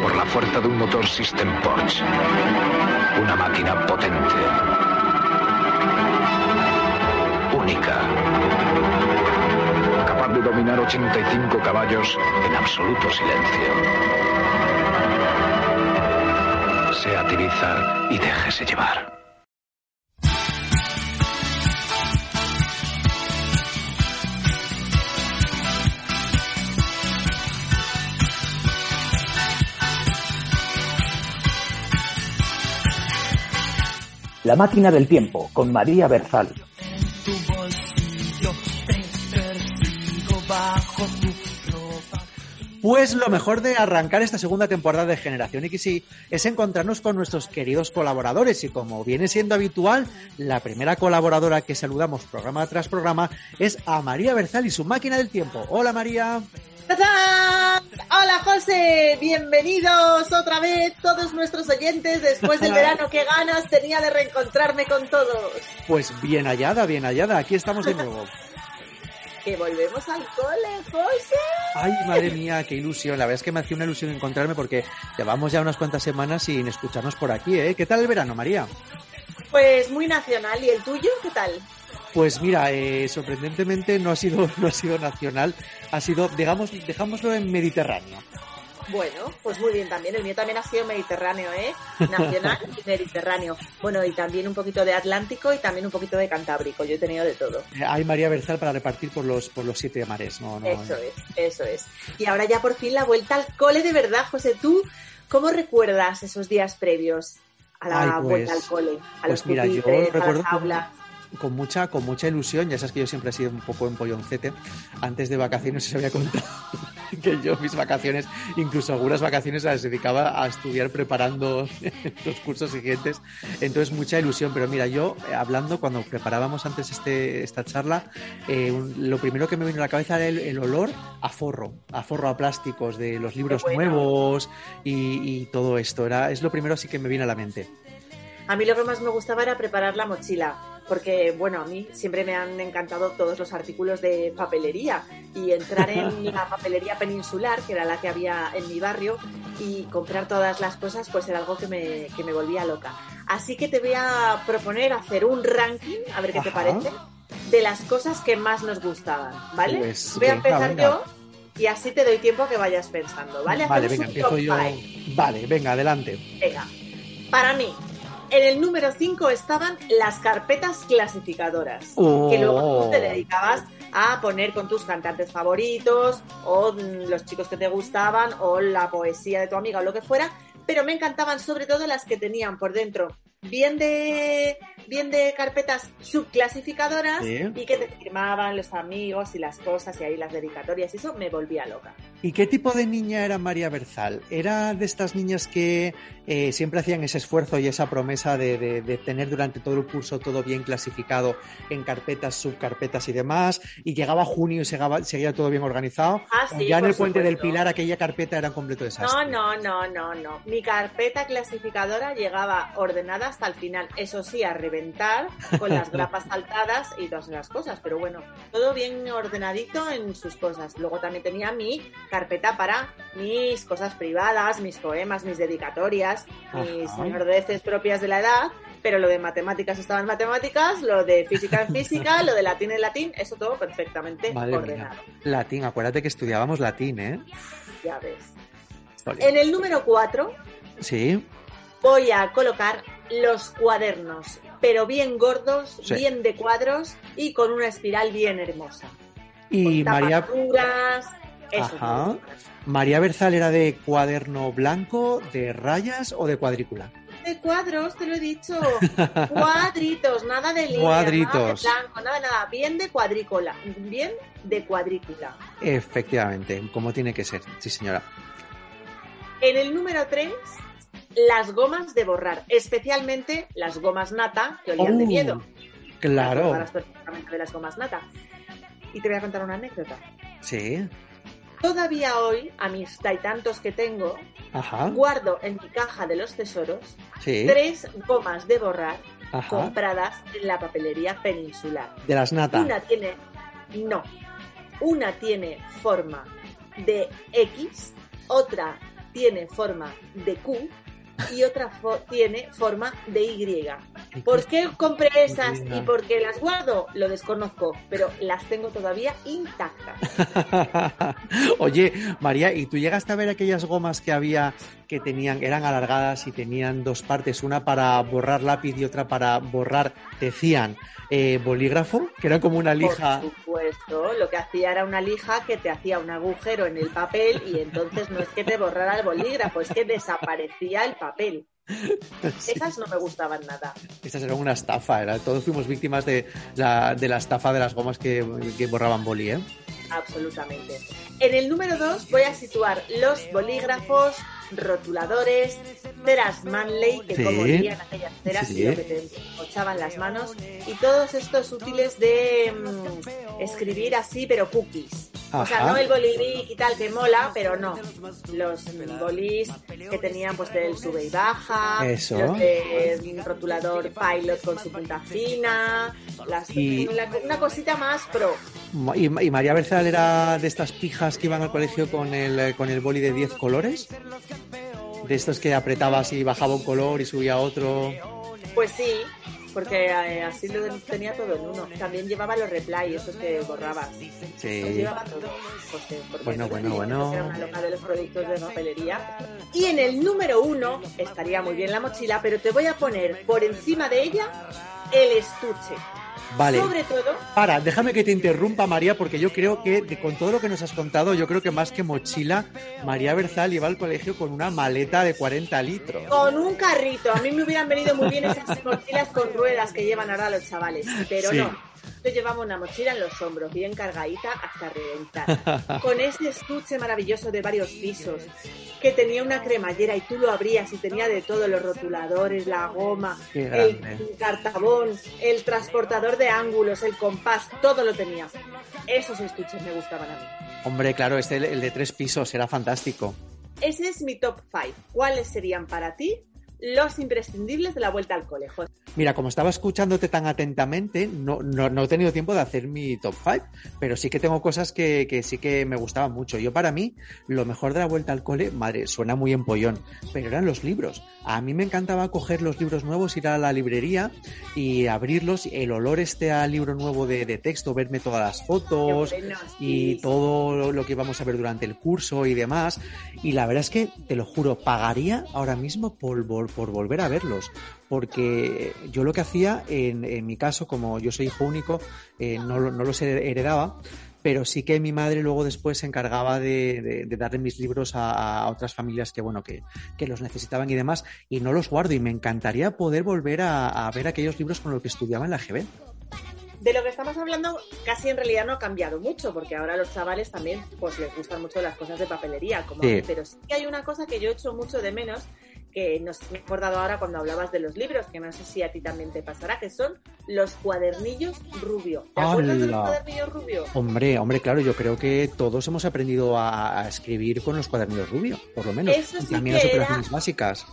Por la fuerza de un motor System Porsche. Una máquina potente. Única. Capaz de dominar 85 caballos en absoluto silencio. SEAT Ibiza y déjese llevar. La máquina del tiempo con María Berzal. Pues lo mejor de arrancar esta segunda temporada de Generación XY es encontrarnos con nuestros queridos colaboradores y como viene siendo habitual, la primera colaboradora que saludamos programa tras programa es a María Berzal y su máquina del tiempo. Hola María. Hola José, bienvenidos otra vez todos nuestros oyentes después del verano. Qué ganas tenía de reencontrarme con todos. Pues bien hallada, bien hallada. Aquí estamos de nuevo. Que volvemos al cole, José. Ay, madre mía, qué ilusión. La verdad es que me hacía una ilusión encontrarme porque llevamos ya unas cuantas semanas sin escucharnos por aquí, ¿eh? ¿Qué tal el verano, María? Pues muy nacional. ¿Y el tuyo qué tal? Pues mira, eh, sorprendentemente no ha sido no ha sido nacional, ha sido, digamos, dejámoslo en Mediterráneo. Bueno, pues muy bien también. El mío también ha sido mediterráneo, ¿eh? Nacional y mediterráneo. Bueno, y también un poquito de Atlántico y también un poquito de Cantábrico. Yo he tenido de todo. Eh, Hay María Berzal para repartir por los por los siete mares, no, no. Eso es, eso es. Y ahora ya por fin la vuelta al cole de verdad, José. ¿Tú cómo recuerdas esos días previos a la Ay, pues, vuelta al cole? A pues los mira, yo a recuerdo las aulas. Con mucha, con mucha ilusión. Ya sabes que yo siempre he sido un poco empolloncete. Antes de vacaciones se había contado que yo mis vacaciones, incluso algunas vacaciones las dedicaba a estudiar preparando los cursos siguientes. Entonces mucha ilusión. Pero mira, yo eh, hablando cuando preparábamos antes este, esta charla, eh, un- lo primero que me vino a la cabeza era el, el olor a forro, a forro a plásticos de los libros bueno. nuevos y, y todo esto. Era, es lo primero así que me viene a la mente. A mí lo que más me gustaba era preparar la mochila, porque, bueno, a mí siempre me han encantado todos los artículos de papelería y entrar en la papelería peninsular, que era la que había en mi barrio, y comprar todas las cosas, pues era algo que me, que me volvía loca. Así que te voy a proponer hacer un ranking, a ver qué te parece, de las cosas que más nos gustaban, ¿vale? Pues, voy a empezar venga. yo y así te doy tiempo a que vayas pensando, ¿vale? Vale, Hacemos venga, empiezo yo. five. Vale, venga, adelante. Venga, para mí, en el número 5 estaban las carpetas clasificadoras, Oh. que luego tú te dedicabas a poner con tus cantantes favoritos, o los chicos que te gustaban, o la poesía de tu amiga, o lo que fuera, pero me encantaban sobre todo las que tenían por dentro bien de bien de carpetas subclasificadoras Sí. y que te firmaban los amigos y las cosas y ahí las dedicatorias y eso me volvía loca. ¿Y qué tipo de niña era María Berzal? ¿Era de estas niñas que eh, siempre hacían ese esfuerzo y esa promesa de, de- de tener durante todo el curso todo bien clasificado en carpetas, subcarpetas y demás? Y llegaba junio y seguía, seguía todo bien organizado. Ah, ¿O sí, ya en el puente del. Pilar aquella carpeta era un completo desastre. No, no, no, no, no. Mi carpeta clasificadora llegaba ordenada hasta el final. Eso sí, a reventar con las grapas saltadas y todas las cosas. Pero bueno, todo bien ordenadito en sus cosas. Luego también tenía mi carpeta para mis cosas privadas, mis poemas, mis dedicatorias, mis Ajá. nerdeces propias de la edad. Pero lo de matemáticas estaba en matemáticas, lo de física en física, lo de latín en latín, eso todo perfectamente Madre ordenado. mía. Latín, acuérdate que estudiábamos latín, ¿eh? Ya ves. En el número 4 Sí. voy a colocar los cuadernos, pero bien gordos, Sí. bien de cuadros y con una espiral bien hermosa. Y María, eso. Ajá. María Berzal era de cuaderno blanco, de rayas o de cuadrícula. De cuadros, te lo he dicho. Cuadritos, nada de líneas, Cuadritos. nada de blanco, nada, nada. Bien de cuadrícula, bien de cuadrícula. Efectivamente, como tiene que ser, sí señora. En el número 3, las gomas de borrar, especialmente las gomas nata, que olían de Oh, miedo. Claro, perfectamente de las gomas nata. Y te voy a contar una anécdota. sí. Todavía hoy, a mis tantos que tengo, Ajá. guardo en mi caja de los tesoros Sí. tres gomas de borrar Ajá. compradas en la papelería peninsular. De las nata. Una tiene, no, una tiene forma de X, otra tiene forma de Q y otra fo- tiene forma de Y. ¿Por qué compré esas y por qué las guardo? Lo desconozco, pero las tengo todavía intactas. Oye, María, ¿y tú llegaste a ver aquellas gomas que había que tenían, eran alargadas y tenían dos partes, una para borrar lápiz y otra para borrar, decían, eh, bolígrafo, que era como una lija. Por supuesto, lo que hacía era una lija que te hacía un agujero en el papel y entonces no es que te borrara el bolígrafo, es que desaparecía el papel. Esas no me gustaban nada. Estas eran una estafa, era, todos fuimos víctimas de la, de la estafa de las gomas que, que borraban boli, ¿eh? Absolutamente. En el número 2 voy a situar los bolígrafos, rotuladores, ceras Manley, que Sí. como olían aquellas ceras Sí. y lo que te mochaban las manos, y todos estos útiles de mm, escribir así, pero cookies. O sea, no el bolivic y tal que mola, pero no. Los bolis que tenían pues del sube y baja, Eso. los de rotulador pilot con su punta fina, las, Y- una cosita más pro. ¿Y, y María Berzal era de estas pijas que iban al colegio con el, eh, con el boli de 10 colores? De estos que apretabas y bajaba un color y subía otro. Pues sí, porque eh, así lo tenía todo en uno. También llevaba los replay, esos que borrabas. Los Sí. llevaba todo. José, Bueno, bueno, bueno. Era una loca de los productos de papelería. Y en el número uno estaría muy bien la mochila, pero te voy a poner por encima de ella el estuche. Vale. Sobre todo, Para, déjame que te interrumpa, María, porque yo creo que de- con todo lo que nos has contado, yo creo que más que mochila, María Berzal iba al colegio con una maleta de 40 litros. con un carrito. A mí me hubieran venido muy bien esas mochilas con ruedas que llevan ahora los chavales, pero Sí. no. Yo llevaba una mochila en los hombros, bien cargadita hasta reventar. Con ese estuche maravilloso de varios pisos, que tenía una cremallera y tú lo abrías y tenía de todo, los rotuladores, la goma, el cartabón, el transportador de ángulos, el compás, todo lo tenía. Esos estuches me gustaban a mí. Hombre, claro, este, el, el de tres pisos, era fantástico. Ese es mi top 5. ¿Cuáles serían para ti los imprescindibles de la vuelta al colegio? Mira, como estaba escuchándote tan atentamente, no, no, no he tenido tiempo de hacer mi top 5, pero sí que tengo cosas que, que sí que me gustaban mucho. Yo para mí, lo mejor de la vuelta al cole, madre, suena muy empollón, pero eran los libros. A mí me encantaba coger los libros nuevos, ir a la librería y abrirlos, el olor este al libro nuevo de, de texto, verme todas las fotos y todo lo que íbamos a ver durante el curso y demás. Y la verdad es que, te lo juro, pagaría ahora mismo por, vol- por volver a verlos. Porque yo lo que hacía, en, en mi caso, como yo soy hijo único, eh, no, no los heredaba, pero sí que mi madre luego después se encargaba de, de- de darle mis libros a, a otras familias que, bueno, que, que los necesitaban y demás, y no los guardo. Y me encantaría poder volver a, a ver aquellos libros con los que estudiaba en la GB. De lo que estamos hablando, casi en realidad no ha cambiado mucho, porque ahora a los chavales también pues les gustan mucho las cosas de papelería, como a Sí. mí, pero sí que hay una cosa que yo echo mucho de menos, que nos me he acordado ahora cuando hablabas de los libros, que no sé si a ti también te pasará, que son los cuadernillos rubio. ¿Te acuerdas de los rubio? Hombre, hombre, claro, yo creo que todos hemos aprendido a, a escribir con los cuadernillos rubio, por lo menos. Eso y sí también que las era- operaciones básicas.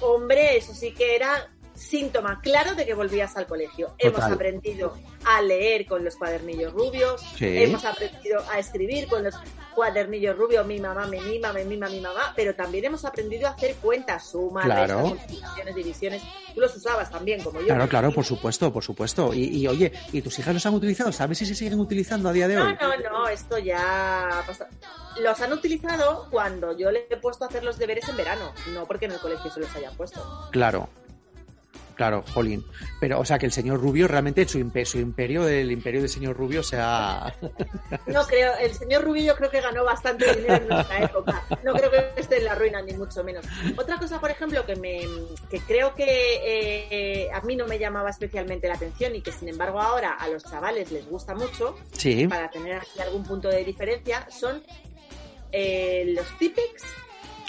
Hombre, eso sí que era síntoma claro de que volvías al colegio. Hemos aprendido a leer con los cuadernillos rubios, Sí. hemos aprendido a escribir con los cuadernillos rubios, mi mamá me mima, me mima mi mamá, pero también hemos aprendido a hacer cuentas, sumas, Claro. restas, multiplicaciones, divisiones. Tú los usabas también, como yo. Claro, claro, por supuesto, por supuesto. Y, y, oye, ¿y tus hijas los han utilizado? ¿Sabes si se siguen utilizando a día de No, hoy? no, no, esto ya ha pasado. Los han utilizado cuando yo les he puesto a hacer los deberes en verano, no porque en el colegio se los hayan puesto. Claro. Claro, Jolín. Pero, o sea, que el señor Rubio realmente su, impe- su imperio, el imperio del señor Rubio, se ha... No creo, el señor Rubio yo creo que ganó bastante dinero en nuestra época. No creo que esté en la ruina, ni mucho menos. Otra cosa, por ejemplo, que me que creo que eh, a mí no me llamaba especialmente la atención y que sin embargo ahora a los chavales les gusta mucho, Sí. para tener aquí algún punto de diferencia, son eh, los Tipex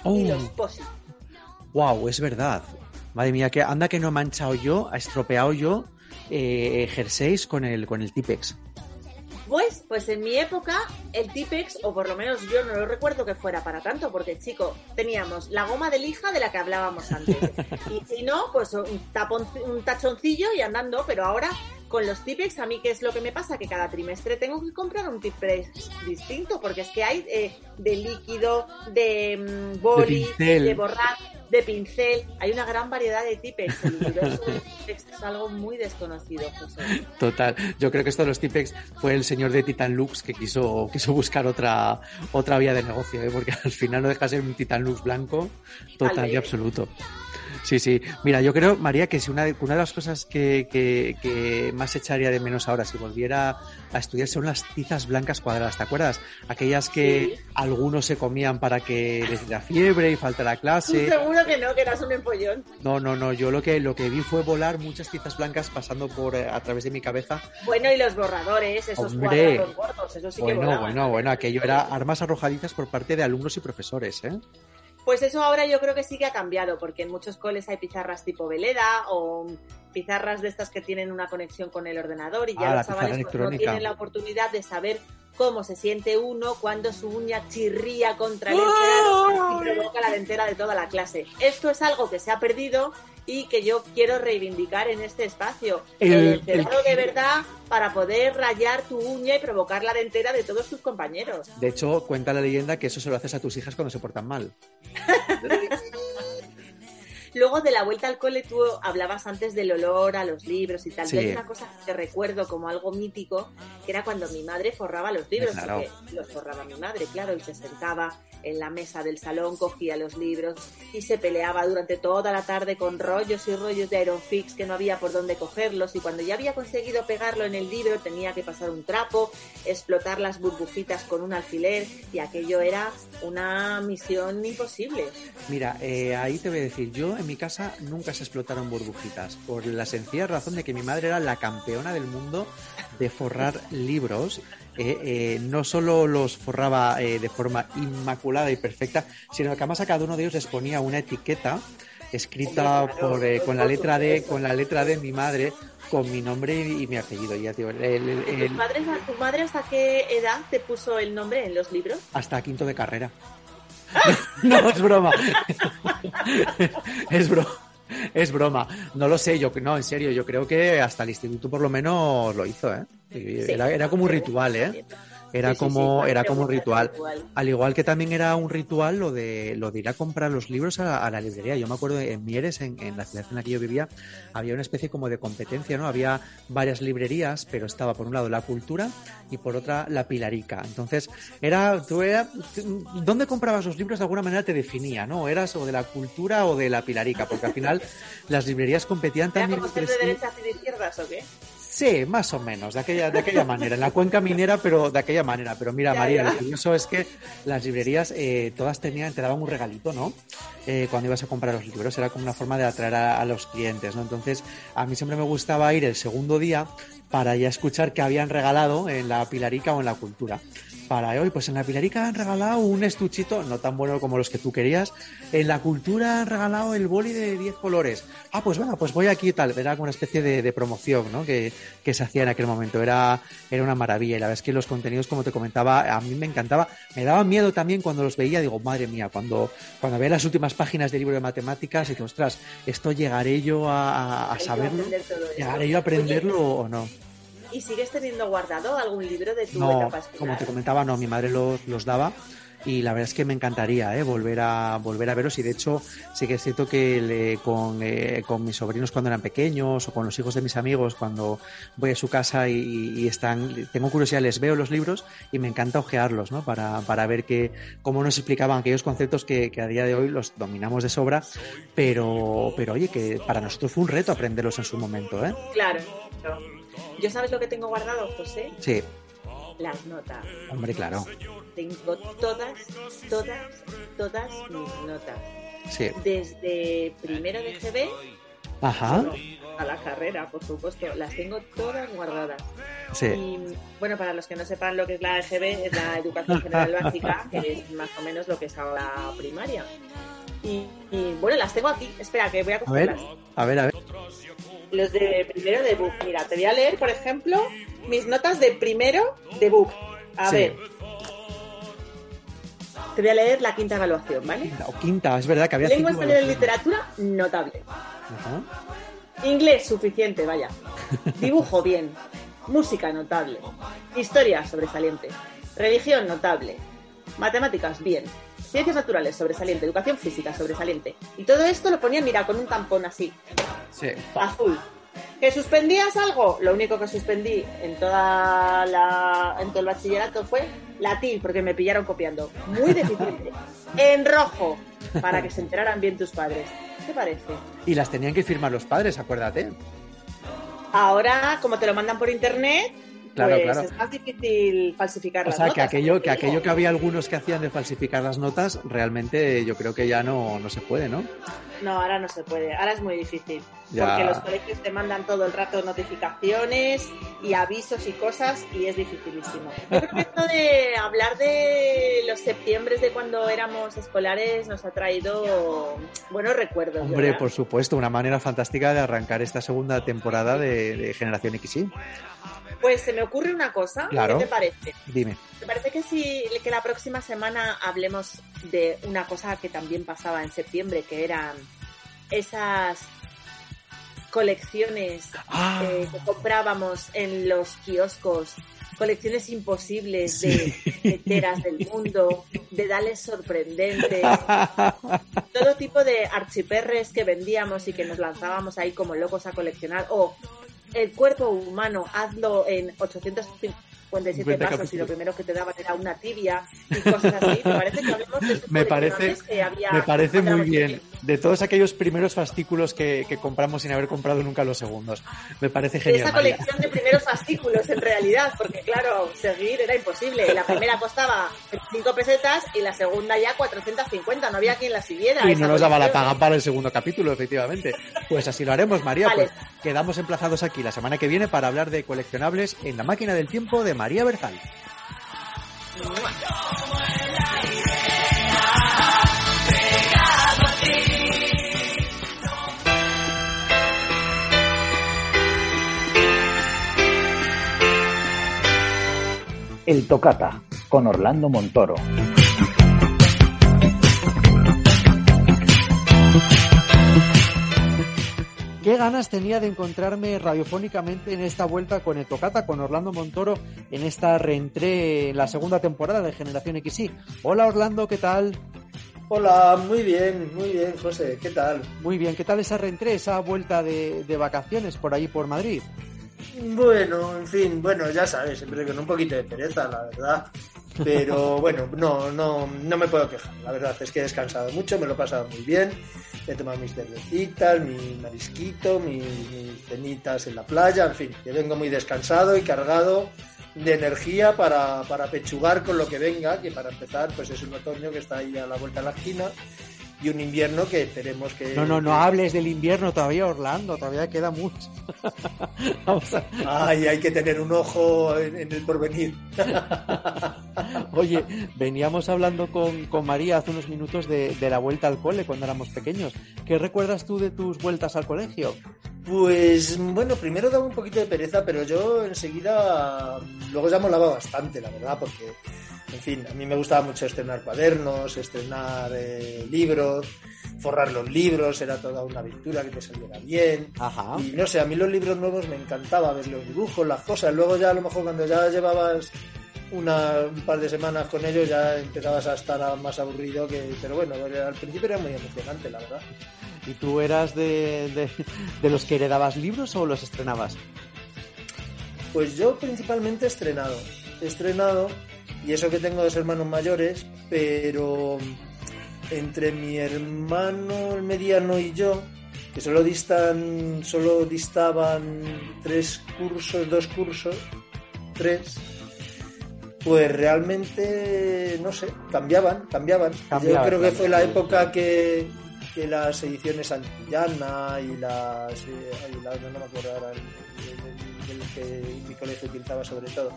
y Oh. los POSI. Wow, es verdad. Madre mía, que anda que no he manchado yo, ha estropeado yo eh, jerseys con el, con el Tipex. Pues, pues en mi época, el Tipex, o por lo menos yo no lo recuerdo que fuera para tanto, porque chico, teníamos la goma de lija de la que hablábamos antes. Y si no, pues un, tapón, un tachoncillo y andando, pero ahora con los Tipex, a mí qué es lo que me pasa, que cada trimestre tengo que comprar un Tipex distinto, porque es que hay eh, de líquido, de mm, boli, pincel. de borrar, de pincel, hay una gran variedad de Tipex. El universo de Tipex es algo muy desconocido, José. Total, yo creo que esto de los Tipex fue el señor de Titan Lux que quiso, quiso buscar otra, otra vía de negocio, ¿eh? porque al final no deja de ser un Titan Lux blanco total y absoluto. Sí, sí. Mira, yo creo, María, que si una de, una de las cosas que, que, que más echaría de menos ahora si volviera a estudiar son las tizas blancas cuadradas, ¿te acuerdas? Aquellas que algunos se comían para que les diera fiebre y faltara clase. Seguro que no, que eras un empollón. No, no, no, yo lo que, lo que vi fue volar muchas tizas blancas pasando por eh, a través de mi cabeza Bueno, y los borradores, esos Hombre. cuadrados gordos, eso sí que Bueno, bueno, bueno, aquello era armas arrojadizas por parte de alumnos y profesores, ¿eh? Pues eso ahora yo creo que sí que ha cambiado, porque en muchos coles hay pizarras tipo Veleda o pizarras de estas que tienen una conexión con el ordenador y ya Ah, los chavales pues, no tienen la oportunidad de saber cómo se siente uno cuando su uña chirría contra el encero y provoca la dentera de toda la clase. Esto es algo que se ha perdido y que yo quiero reivindicar en este espacio. El- El, el- encerado de verdad para poder rayar tu uña y provocar la dentera de todos tus compañeros. De hecho, cuenta la leyenda que eso se lo haces a tus hijas cuando se portan mal. Luego de la vuelta al cole tú hablabas antes del olor a los libros y tal. Sí. Yo hay una cosa que recuerdo como algo mítico, que era cuando mi madre forraba los libros. Claro. porque los forraba mi madre, claro, y se sentaba en la mesa del salón, cogía los libros y se peleaba durante toda la tarde con rollos y rollos de Iron Fix que no había por dónde cogerlos y cuando ya había conseguido pegarlo en el libro tenía que pasar un trapo, explotar las burbujitas con un alfiler y aquello era una misión imposible. Mira, eh, ahí te voy a decir, yo en mi casa nunca se explotaron burbujitas, por la sencilla razón de que mi madre era la campeona del mundo de forrar libros. Eh, eh, no solo los forraba eh, de forma inmaculada y perfecta, sino que además a cada uno de ellos les ponía una etiqueta escrita por, eh, con la letra de con la letra de mi madre con mi nombre y, mi apellido. Ya tío, el- el- ¿Y el- tus padres- ¿Tu madre hasta qué edad te puso el nombre en los libros? hasta quinto de carrera. No es broma. Es broma es broma. No lo sé yo no en serio yo creo que hasta el instituto por lo menos lo hizo eh era, era como un ritual eh era Sí, como sí, era como un ritual. al igual que también era un ritual lo de lo de ir a comprar los libros a, a la librería. Yo me acuerdo en Mieres en, en la ciudad en la que yo vivía había una especie como de competencia no había varias librerías pero estaba por un lado la cultura y por otra la pilarica. Entonces era tú era dónde comprabas los libros de alguna manera te definía no eras o de la cultura o de la pilarica porque al final las librerías competían ¿Era también como ser entre de derechas y de izquierdas o qué? Sí, más o menos, de aquella, de aquella manera, en la cuenca minera, pero de aquella manera. Pero mira, Ya, María, ya. lo curioso es que las librerías eh, todas tenían, te daban un regalito, ¿no? Eh, cuando ibas a comprar los libros, era como una forma de atraer a, a los clientes, ¿no? Entonces, a mí siempre me gustaba ir el segundo día para ya escuchar que habían regalado en la Pilarica o en la Cultura. Para hoy, pues en la Pilarica han regalado un estuchito, no tan bueno como los que tú querías. En la Cultura han regalado el boli de 10 colores. Ah, pues bueno, pues voy aquí y tal. Era como una especie de, de promoción, ¿no? Que, que se hacía en aquel momento. Era, era una maravilla. Y la verdad es que los contenidos, como te comentaba, a mí me encantaba. Me daba miedo también cuando los veía. Digo, madre mía, cuando, cuando veía las últimas páginas del libro de matemáticas, y que, ostras, esto llegaré yo a, saberlo. ¿Llegaré yo a aprenderlo o no? ¿Y sigues teniendo guardado algún libro de tu No, etapa escolar? como te comentaba, no, mi madre los, los daba y la verdad es que me encantaría ¿eh? volver a volver a verlos y de hecho sí que es cierto que le- con, eh, con mis sobrinos cuando eran pequeños o con los hijos de mis amigos cuando voy a su casa y, y están tengo curiosidad les veo los libros y me encanta ojearlos ¿no? para, para ver que cómo nos explicaban aquellos conceptos que, que a día de hoy los dominamos de sobra pero pero oye que para nosotros fue un reto aprenderlos en su momento ¿eh? Claro. ¿Yo sabes lo que tengo guardado, José? sí Las notas. hombre claro Tengo todas, todas, todas mis notas. sí Desde primero de GB ajá a la carrera, por supuesto. Las tengo todas guardadas. sí Y bueno, para los que no sepan lo que es la EGB, es la Educación General Básica, que es más o menos lo que es ahora primaria. Y, y, bueno, las tengo aquí. Espera, que voy a A ver, cogerlas. a ver, a ver. Los de primero de book. Mira, te voy a leer, por ejemplo, mis notas de primero de book. A Sí. ver. Te voy a leer la quinta evaluación, ¿vale? O quinta, es verdad que había Lengua española y literatura, notable. Ajá. Inglés, suficiente, vaya. Dibujo, bien. Música, notable. Historia, sobresaliente. Religión, notable. Matemáticas, bien. Ciencias naturales, sobresaliente. Educación física, sobresaliente. Y todo esto lo ponía, mira, con un tampón así, Sí. azul. ¿Que suspendías algo? Lo único que suspendí en toda la en todo el bachillerato fue latín, porque me pillaron copiando. Muy deficiente. en rojo, para que se enteraran bien tus padres. ¿Qué te parece? Y las tenían que firmar los padres, acuérdate. Ahora, como te lo mandan por internet, Claro, pues claro. es más difícil falsificar O las sea, que notas, aquello, que aquello que había algunos que hacían de falsificar las notas, realmente yo creo que ya no, no se puede, ¿no? No, ahora no se puede, ahora es muy difícil. Ya. Porque los colegios te mandan todo el rato notificaciones y avisos y cosas y es dificilísimo. Yo creo que esto de hablar de los septiembres de cuando éramos escolares nos ha traído buenos recuerdos. Hombre, ¿verdad? por supuesto, una manera fantástica de arrancar esta segunda temporada de, de Generación XY. Pues se me ocurre una cosa. Claro. ¿Qué te parece? Dime. ¿Te parece que si que la próxima semana hablemos de una cosa que también pasaba en septiembre, que eran esas colecciones Ah. eh, que comprábamos en los kioscos, colecciones imposibles de enteras del mundo, de dales sorprendentes, todo tipo de archiperres que vendíamos y que nos lanzábamos ahí como locos a coleccionar, o el cuerpo humano, hazlo en 857 50 pasos y lo primero que te daban era una tibia y cosas así. Me parece que hablemos de esos Me parece, que había me parece muy bien. De todos aquellos primeros fascículos que, que compramos sin haber comprado nunca los segundos. Me parece de genial. esa María. colección de primeros fascículos en realidad, porque claro, seguir era imposible. La primera costaba 5 pesetas y la segunda ya 450, no había quien la siguiera. Y no nos daba la paga para el segundo capítulo, efectivamente. Pues así lo haremos, María. Vale. Pues quedamos emplazados aquí la semana que viene para hablar de coleccionables en la máquina del tiempo de María Berzal. El Tocata, con Orlando Montoro. Qué ganas tenía de encontrarme radiofónicamente en esta vuelta con el Tocata, con Orlando Montoro, en esta reentré en la segunda temporada de Generación XY. Hola Orlando, ¿qué tal? Hola, muy bien, muy bien, José, ¿qué tal? Muy bien, ¿qué tal esa reentré, esa vuelta de, de vacaciones por ahí por Madrid? Bueno, en fin, bueno, ya sabes, siempre con un poquito de pereza, la verdad. Pero bueno, no, no, no me puedo quejar. La verdad es que he descansado mucho, me lo he pasado muy bien. He tomado mis cervecitas, mi marisquito, mis, mis cenitas en la playa, en fin, que vengo muy descansado y cargado de energía para, para pechugar con lo que venga, que para empezar, pues es un otoño que está ahí a la vuelta de la esquina y un invierno que esperemos que... No, no, no hables del invierno todavía, Orlando, todavía queda mucho. Vamos a... Ay, hay que tener un ojo en, en el porvenir. Oye, veníamos hablando con, con María hace unos minutos de, de la vuelta al cole cuando éramos pequeños. ¿Qué recuerdas tú de tus vueltas al colegio? Pues bueno, primero daba un poquito de pereza, pero yo enseguida luego ya molaba bastante, la verdad, porque, en fin, a mí me gustaba mucho estrenar cuadernos, estrenar eh, libros, forrar los libros, era toda una aventura que te saliera bien. Ajá. Y no sé, a mí los libros nuevos me encantaba ver los dibujos, las cosas. Luego ya a lo mejor cuando ya llevabas una, un par de semanas con ellos ya empezabas a estar más aburrido que... Pero bueno, al principio era muy emocionante, la verdad. ¿Y tú eras de, de, de los que heredabas libros o los estrenabas? Pues yo principalmente he estrenado. He estrenado, y eso que tengo dos hermanos mayores, pero entre mi hermano el mediano y yo, que solo distan, solo distaban tres cursos, dos cursos, tres, pues realmente, no sé, cambiaban, cambiaban. Cambiaban, yo creo que fue la época que, que las ediciones Antillana y las, eh, y las- no me acuerdo ahora, el, que mi colegio utilizaba sobre todo,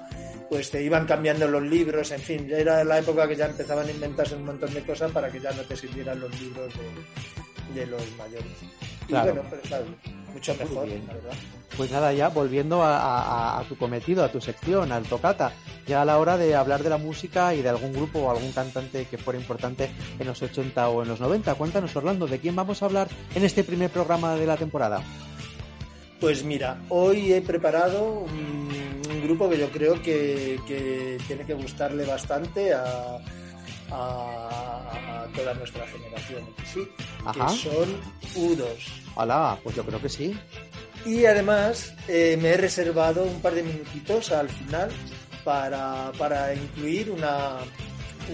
pues te iban cambiando los libros, en fin, ya era la época que ya empezaban a inventarse un montón de cosas para que ya no te sirvieran los libros de, de los mayores. Y Claro. bueno, pues claro, mucho mejor, la verdad. Pues nada, ya volviendo a, a- a tu cometido, a tu sección, al tocata, ya a la hora de hablar de la música y de algún grupo o algún cantante que fuera importante en los 80 o en los 90. Cuéntanos, Orlando, ¿de quién vamos a hablar en este primer programa de la temporada? Pues mira, hoy he preparado un, un grupo que yo creo que, que tiene que gustarle bastante a, a- a toda nuestra generación, sí, Ajá. que son U2. Hola, pues yo creo que sí. Y además eh, me he reservado un par de minutitos al final para, para incluir una,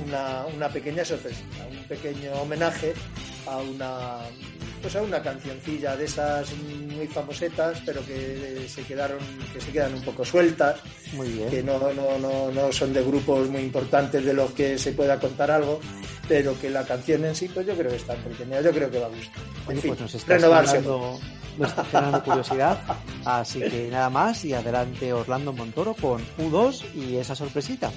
una, una pequeña sorpresa, un pequeño homenaje a una pues a una cancioncilla de esas muy famosetas, pero que se quedaron, que se quedan un poco sueltas, Muy bien. que no, no, no, no son de grupos muy importantes de los que se pueda contar algo, pero que la canción en sí, pues yo creo que está entretenida, yo creo que va a gustar. En Oye, fin, pues nos estás, renovarse. hablando, me está generando curiosidad. Así que nada más y adelante Orlando Montoro con U2 y esa sorpresita.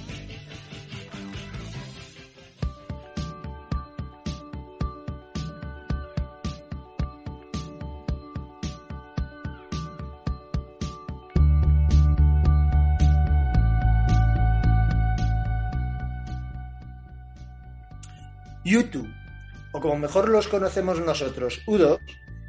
U2, o como mejor los conocemos nosotros, U2,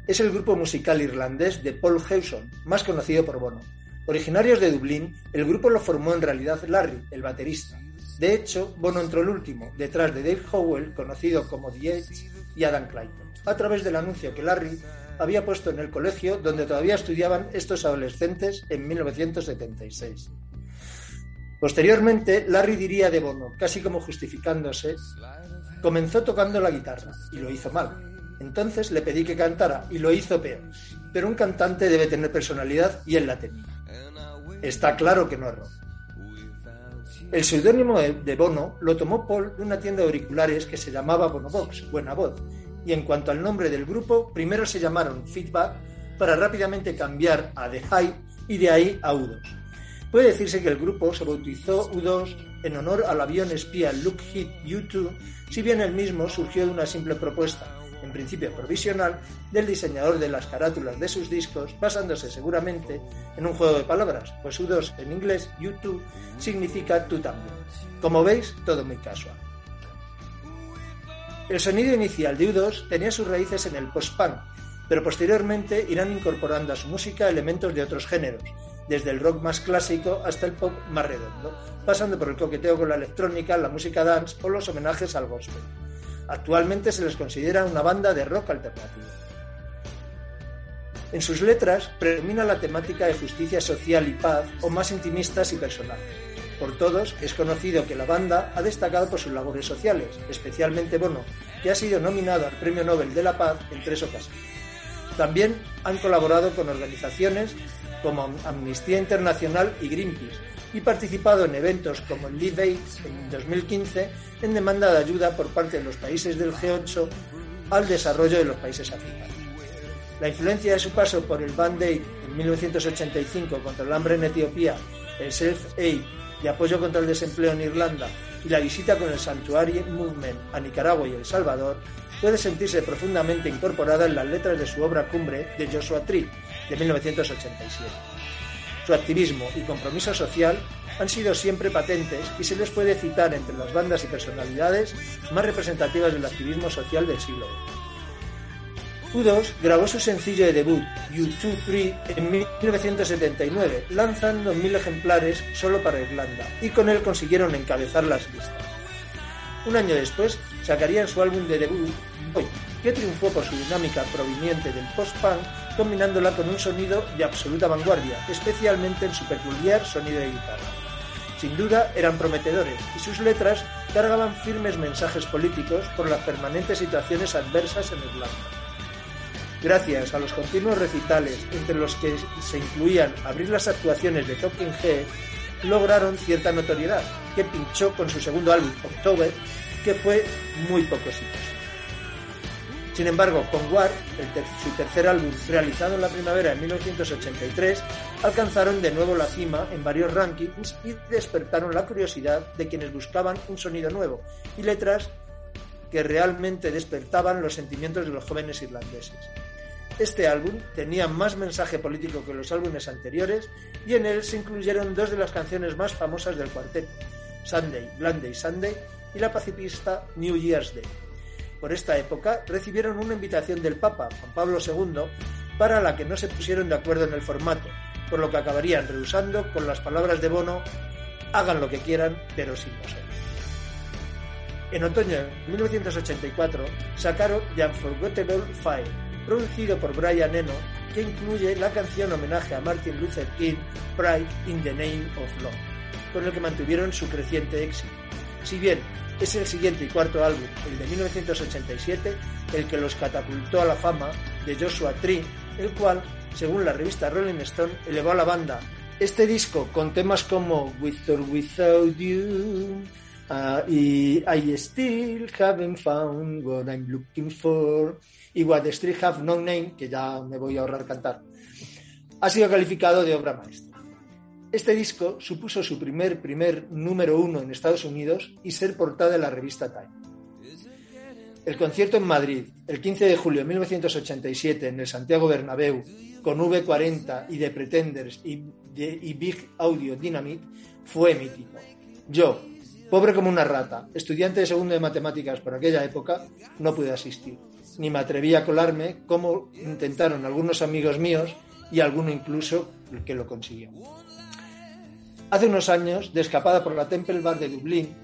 es el grupo musical irlandés de Paul Hewson, más conocido por Bono. Originarios de Dublín, el grupo lo formó en realidad Larry, el baterista. De hecho, Bono entró el último, detrás de Dave Howell, conocido como The Edge, y Adam Clayton, a través del anuncio que Larry había puesto en el colegio donde todavía estudiaban estos adolescentes en 1976. Posteriormente, Larry diría de Bono, casi como justificándose, comenzó tocando la guitarra y lo hizo mal. Entonces le pedí que cantara y lo hizo peor. Pero un cantante debe tener personalidad y él la tenía. Está claro que no erró. El seudónimo de Bono lo tomó Paul de una tienda de auriculares que se llamaba Bonobox, Buena Voz, y en cuanto al nombre del grupo, primero se llamaron Feedback para rápidamente cambiar a The Hype y de ahí a U2. Puede decirse que el grupo se bautizó U2 en honor al avión espía Look Hit U2, si bien el mismo surgió de una simple propuesta, en principio provisional, del diseñador de las carátulas de sus discos, basándose seguramente en un juego de palabras, pues U2 en inglés, U2, significa tú también. Como veis, todo muy casual. El sonido inicial de U2 tenía sus raíces en el post-punk, pero posteriormente irán incorporando a su música elementos de otros géneros, desde el rock más clásico hasta el pop más redondo, pasando por el coqueteo con la electrónica, la música dance o los homenajes al gospel. Actualmente se les considera una banda de rock alternativo. En sus letras predomina la temática de justicia social y paz o más intimistas y personales. Por todos es conocido que la banda ha destacado por sus labores sociales, especialmente Bono, que ha sido nominado al Premio Nobel de la Paz en tres ocasiones. También han colaborado con organizaciones como Amnistía Internacional y Greenpeace y participado en eventos como el Live Aid en 2015 en demanda de ayuda por parte de los países del G8 al desarrollo de los países africanos. La influencia de su paso por el Band Aid en 1985 contra el hambre en Etiopía, el Self-Aid y apoyo contra el desempleo en Irlanda y la visita con el Sanctuary Movement a Nicaragua y El Salvador puede sentirse profundamente incorporada en las letras de su obra cumbre de Joshua Tree de 1987. Su activismo y compromiso social han sido siempre patentes y se les puede citar entre las bandas y personalidades más representativas del activismo social del siglo XX. U2 grabó su sencillo de debut, U2 Free, en 1979, lanzando mil ejemplares solo para Irlanda, y con él consiguieron encabezar las listas. Un año después sacarían su álbum de debut, Boy, que triunfó por su dinámica proveniente del post-punk, combinándola con un sonido de absoluta vanguardia, especialmente en su peculiar sonido de guitarra. Sin duda eran prometedores y sus letras cargaban firmes mensajes políticos por las permanentes situaciones adversas en Irlanda. Gracias a los continuos recitales, entre los que se incluían abrir las actuaciones de Talking Head, lograron cierta notoriedad, que pinchó con su segundo álbum, October, que fue muy poco exitoso. Sin embargo, con War, su tercer álbum realizado en la primavera de 1983, alcanzaron de nuevo la cima en varios rankings y despertaron la curiosidad de quienes buscaban un sonido nuevo y letras que realmente despertaban los sentimientos de los jóvenes irlandeses. Este álbum tenía más mensaje político que los álbumes anteriores y en él se incluyeron dos de las canciones más famosas del cuarteto, Sunday, Blanday Sunday y la pacifista New Year's Day. Por esta época recibieron una invitación del Papa, Juan Pablo II, para la que no se pusieron de acuerdo en el formato, por lo que acabarían rehusando con las palabras de Bono, hagan lo que quieran, pero sin nosotros. En otoño de 1984 sacaron The Unforgettable Fire, producido por Brian Eno, que incluye la canción homenaje a Martin Luther King, Pride in the Name of Love, con el que mantuvieron su creciente éxito. Si bien es el siguiente y cuarto álbum, el de 1987, el que los catapultó a la fama de Joshua Tree, el cual, según la revista Rolling Stone, elevó a la banda. Este disco, con temas como With or Without You, Ah, y I still haven't found what I'm looking for. Y What the Street Have No Name, que ya me voy a ahorrar cantar, ha sido calificado de obra maestra. Este disco supuso su primer, primer número uno en Estados Unidos y ser portada de la revista Time. El concierto en Madrid, el 15 de julio de 1987, en el Santiago Bernabéu, con V40 y The Pretenders y, y Big Audio Dynamite, fue mítico. Yo, pobre como una rata, estudiante de segundo de matemáticas por aquella época, no pude asistir, ni me atreví a colarme como intentaron algunos amigos míos y alguno incluso que lo consiguió. Hace unos años, de escapada por la Temple Bar de Dublín,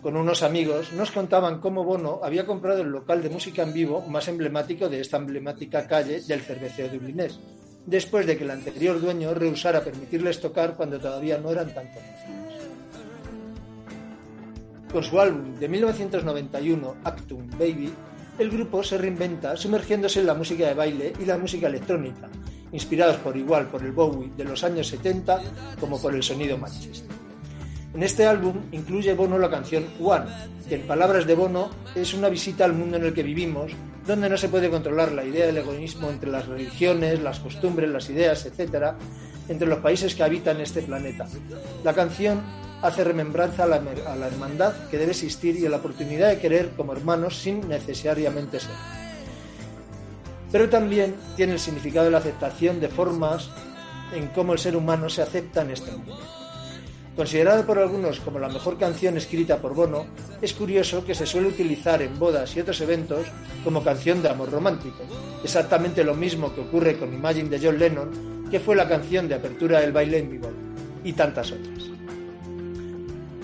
con unos amigos, nos contaban cómo Bono había comprado el local de música en vivo más emblemático de esta emblemática calle del cerveceo dublinés, después de que el anterior dueño rehusara permitirles tocar cuando todavía no eran tan conocidos. Con su álbum de 1991, Actum Baby, el grupo se reinventa sumergiéndose en la música de baile y la música electrónica, inspirados por igual por el Bowie de los años 70 como por el sonido Manchester. En este álbum incluye Bono la canción One, que en palabras de Bono es una visita al mundo en el que vivimos, donde no se puede controlar la idea del egoísmo entre las religiones, las costumbres, las ideas, etc., entre los países que habitan este planeta. La canción hace remembranza a la, a la hermandad que debe existir y a la oportunidad de querer como hermanos sin necesariamente ser. Pero también tiene el significado de la aceptación de formas en cómo el ser humano se acepta en este mundo. Considerado por algunos como la mejor canción escrita por Bono, es curioso que se suele utilizar en bodas y otros eventos como canción de amor romántico, exactamente lo mismo que ocurre con Imagine de John Lennon, que fue la canción de apertura del baile en vivo, y tantas otras.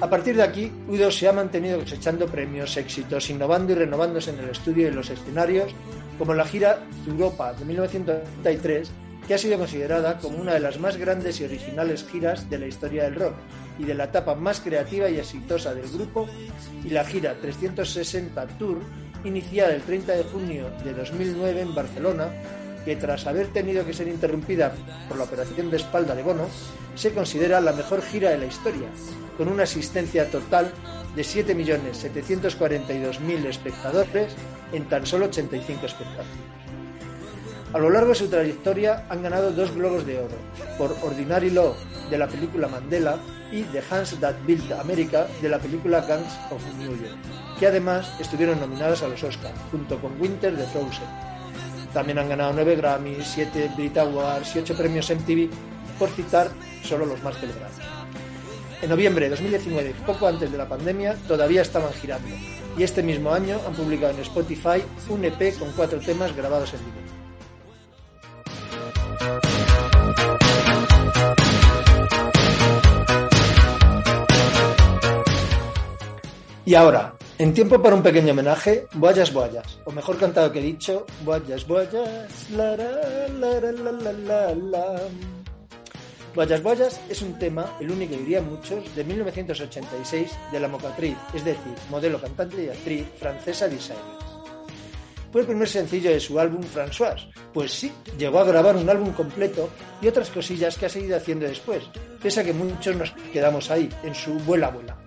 A partir de aquí, Udo se ha mantenido cosechando premios, éxitos, innovando y renovándose en el estudio y los escenarios, como la gira Europa de 1993, que ha sido considerada como una de las más grandes y originales giras de la historia del rock y de la etapa más creativa y exitosa del grupo, y la gira 360 Tour, iniciada el 30 de junio de 2009 en Barcelona, que tras haber tenido que ser interrumpida por la operación de espalda de Bono, se considera la mejor gira de la historia, con una asistencia total de 7.742.000 espectadores en tan solo 85 espectáculos. A lo largo de su trayectoria han ganado dos Globos de Oro, por Ordinary Law de la película Mandela y The Hands That Built America de la película Gangs of New York, que además estuvieron nominadas a los Oscars, junto con Winter de Frozen. También han ganado nueve Grammys, siete Brit Awards y ocho premios MTV, por citar solo los más celebrados. En noviembre de 2019, poco antes de la pandemia, todavía estaban girando y este mismo año han publicado en Spotify un EP con cuatro temas grabados en vivo. Y ahora, en tiempo para un pequeño homenaje, Boyas Boyas, o mejor cantado que dicho, Boyas Boyas, la la la la la la la. Boyas Boyas es un tema, el único diría muchos, de 1986 de la mocatriz, es decir, modelo cantante y actriz francesa Desiree. Fue el primer sencillo de su álbum François, pues sí, llegó a grabar un álbum completo y otras cosillas que ha seguido haciendo después, pese a que muchos nos quedamos ahí, en su Vuela Vuela.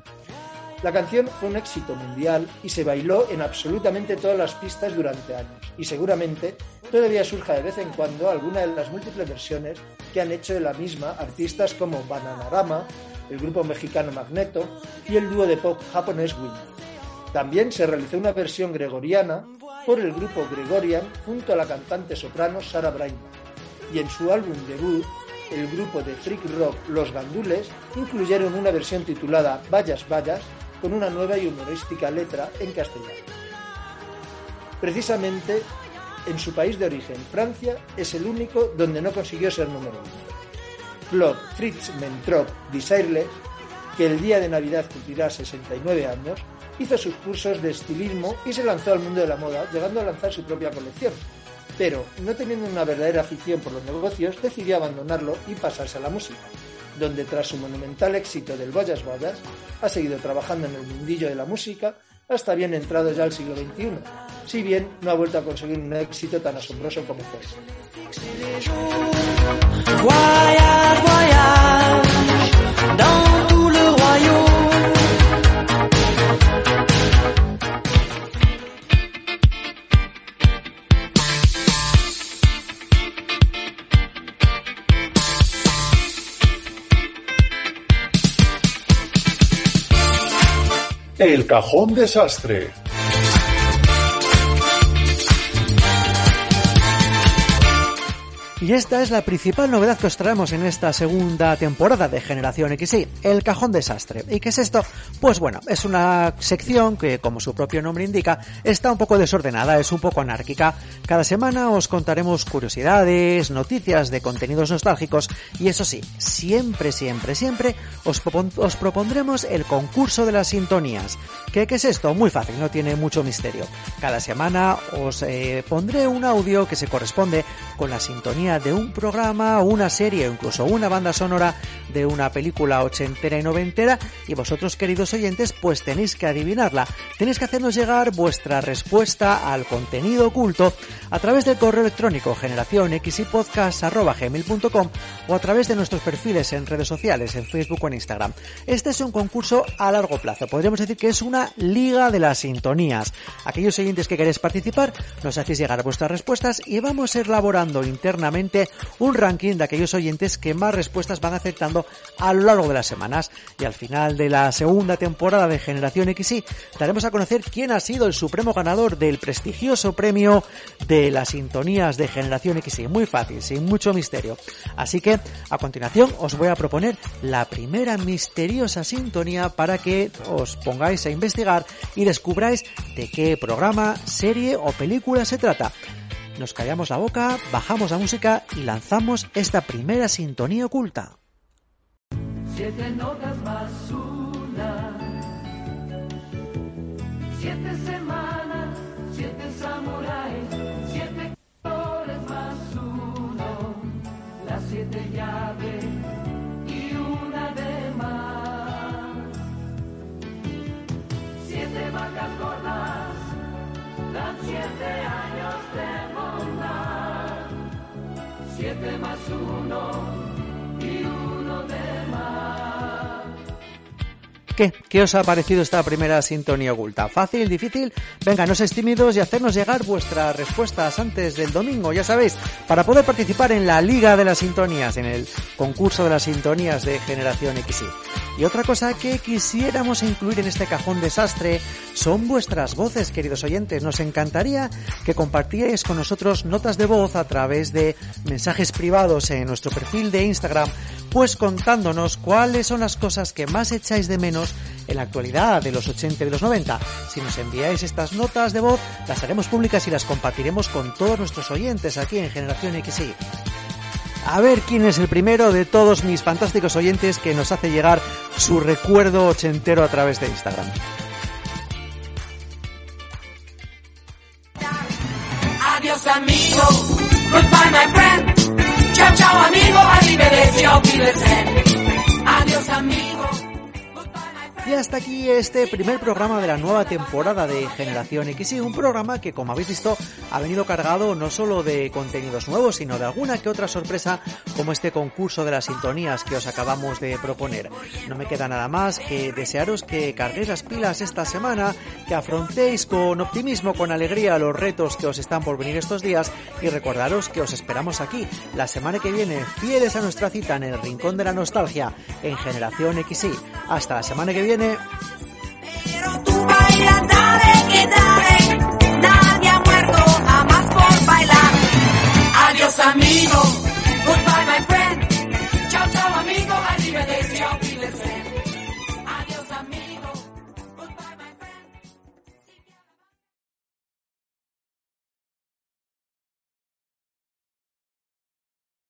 La canción fue un éxito mundial y se bailó en absolutamente todas las pistas durante años, y seguramente todavía surja de vez en cuando alguna de las múltiples versiones que han hecho de la misma artistas como Bananarama, el grupo mexicano Magneto y el dúo de pop japonés Wind. También se realizó una versión gregoriana por el grupo Gregorian junto a la cantante soprano Sarah Brightman, y en su álbum debut el grupo de freak rock Los Gandules incluyeron una versión titulada Vallas Vallas con una nueva y humorística letra en castellano. Precisamente en su país de origen, Francia, es el único donde no consiguió ser número uno. Claude Fritz Mentrop Desireless, que el día de Navidad cumplirá 69 años, hizo sus cursos de estilismo y se lanzó al mundo de la moda, llegando a lanzar su propia colección. Pero, no teniendo una verdadera afición por los negocios, decidió abandonarlo y pasarse a la música donde tras su monumental éxito del Boyas Boyas, ha seguido trabajando en el mundillo de la música hasta bien entrado ya al siglo XXI, si bien no ha vuelto a conseguir un éxito tan asombroso como fue cajón desastre. Y esta es la principal novedad que os traemos en esta segunda temporada de Generación XY, el cajón desastre. ¿Y qué es esto? Pues bueno, es una sección que, como su propio nombre indica, está un poco desordenada, es un poco anárquica. Cada semana os contaremos curiosidades, noticias de contenidos nostálgicos y eso sí, siempre, siempre, siempre os, os propondremos el concurso de las sintonías. ¿Qué, qué es esto? Muy fácil, no tiene mucho misterio. Cada semana os eh, pondré un audio que se corresponde con la sintonía de un programa, una serie o incluso una banda sonora de una película ochentera y noventera y vosotros queridos oyentes pues tenéis que adivinarla. Tenéis que hacernos llegar vuestra respuesta al contenido oculto a través del correo electrónico generación o a través de nuestros perfiles en redes sociales, en Facebook o en Instagram. Este es un concurso a largo plazo. Podríamos decir que es una liga de las sintonías. Aquellos oyentes que queréis participar, nos hacéis llegar vuestras respuestas y vamos elaborando internamente un ranking de aquellos oyentes que más respuestas van aceptando a lo largo de las semanas. Y al final de la segunda temporada de Generación XY, daremos a conocer quién ha sido el supremo ganador del prestigioso premio de las sintonías de Generación XY. Muy fácil, sin mucho misterio. Así que, a continuación, os voy a proponer la primera misteriosa sintonía para que os pongáis a investigar y descubráis de qué programa, serie o película se trata. Nos callamos la boca, bajamos la música y lanzamos esta primera sintonía oculta. Siete notas más una. Siete semanas, siete samuráis, siete colores más uno. Las siete llaves ¿Qué? ¿Qué os ha parecido esta primera sintonía oculta? ¿Fácil? ¿Difícil? Venga, no tímidos y hacernos llegar vuestras respuestas antes del domingo, ya sabéis, para poder participar en la Liga de las Sintonías, en el concurso de las sintonías de Generación XY. Y otra cosa que quisiéramos incluir en este cajón desastre son vuestras voces, queridos oyentes. Nos encantaría que compartierais con nosotros notas de voz a través de mensajes privados en nuestro perfil de Instagram, pues contándonos cuáles son las cosas que más echáis de menos en la actualidad de los 80 y los 90. Si nos enviáis estas notas de voz, las haremos públicas y las compartiremos con todos nuestros oyentes aquí en Generación XY. A ver quién es el primero de todos mis fantásticos oyentes que nos hace llegar su recuerdo ochentero a través de Instagram. Adiós amigo, goodbye my friend. Chao chao amigo, arrivederci, auf Wiedersehen. Adiós amigo. Y hasta aquí este primer programa de la nueva temporada de Generación XY, un programa que como habéis visto ha venido cargado no solo de contenidos nuevos, sino de alguna que otra sorpresa como este concurso de las sintonías que os acabamos de proponer. No me queda nada más que desearos que carguéis las pilas esta semana, que afrontéis con optimismo, con alegría los retos que os están por venir estos días y recordaros que os esperamos aquí la semana que viene, fieles a nuestra cita en el Rincón de la Nostalgia en Generación XY. Hasta la semana que viene. Baila, dale, que dale. Nadie ha muerto jamás por bailar. Adiós amigo,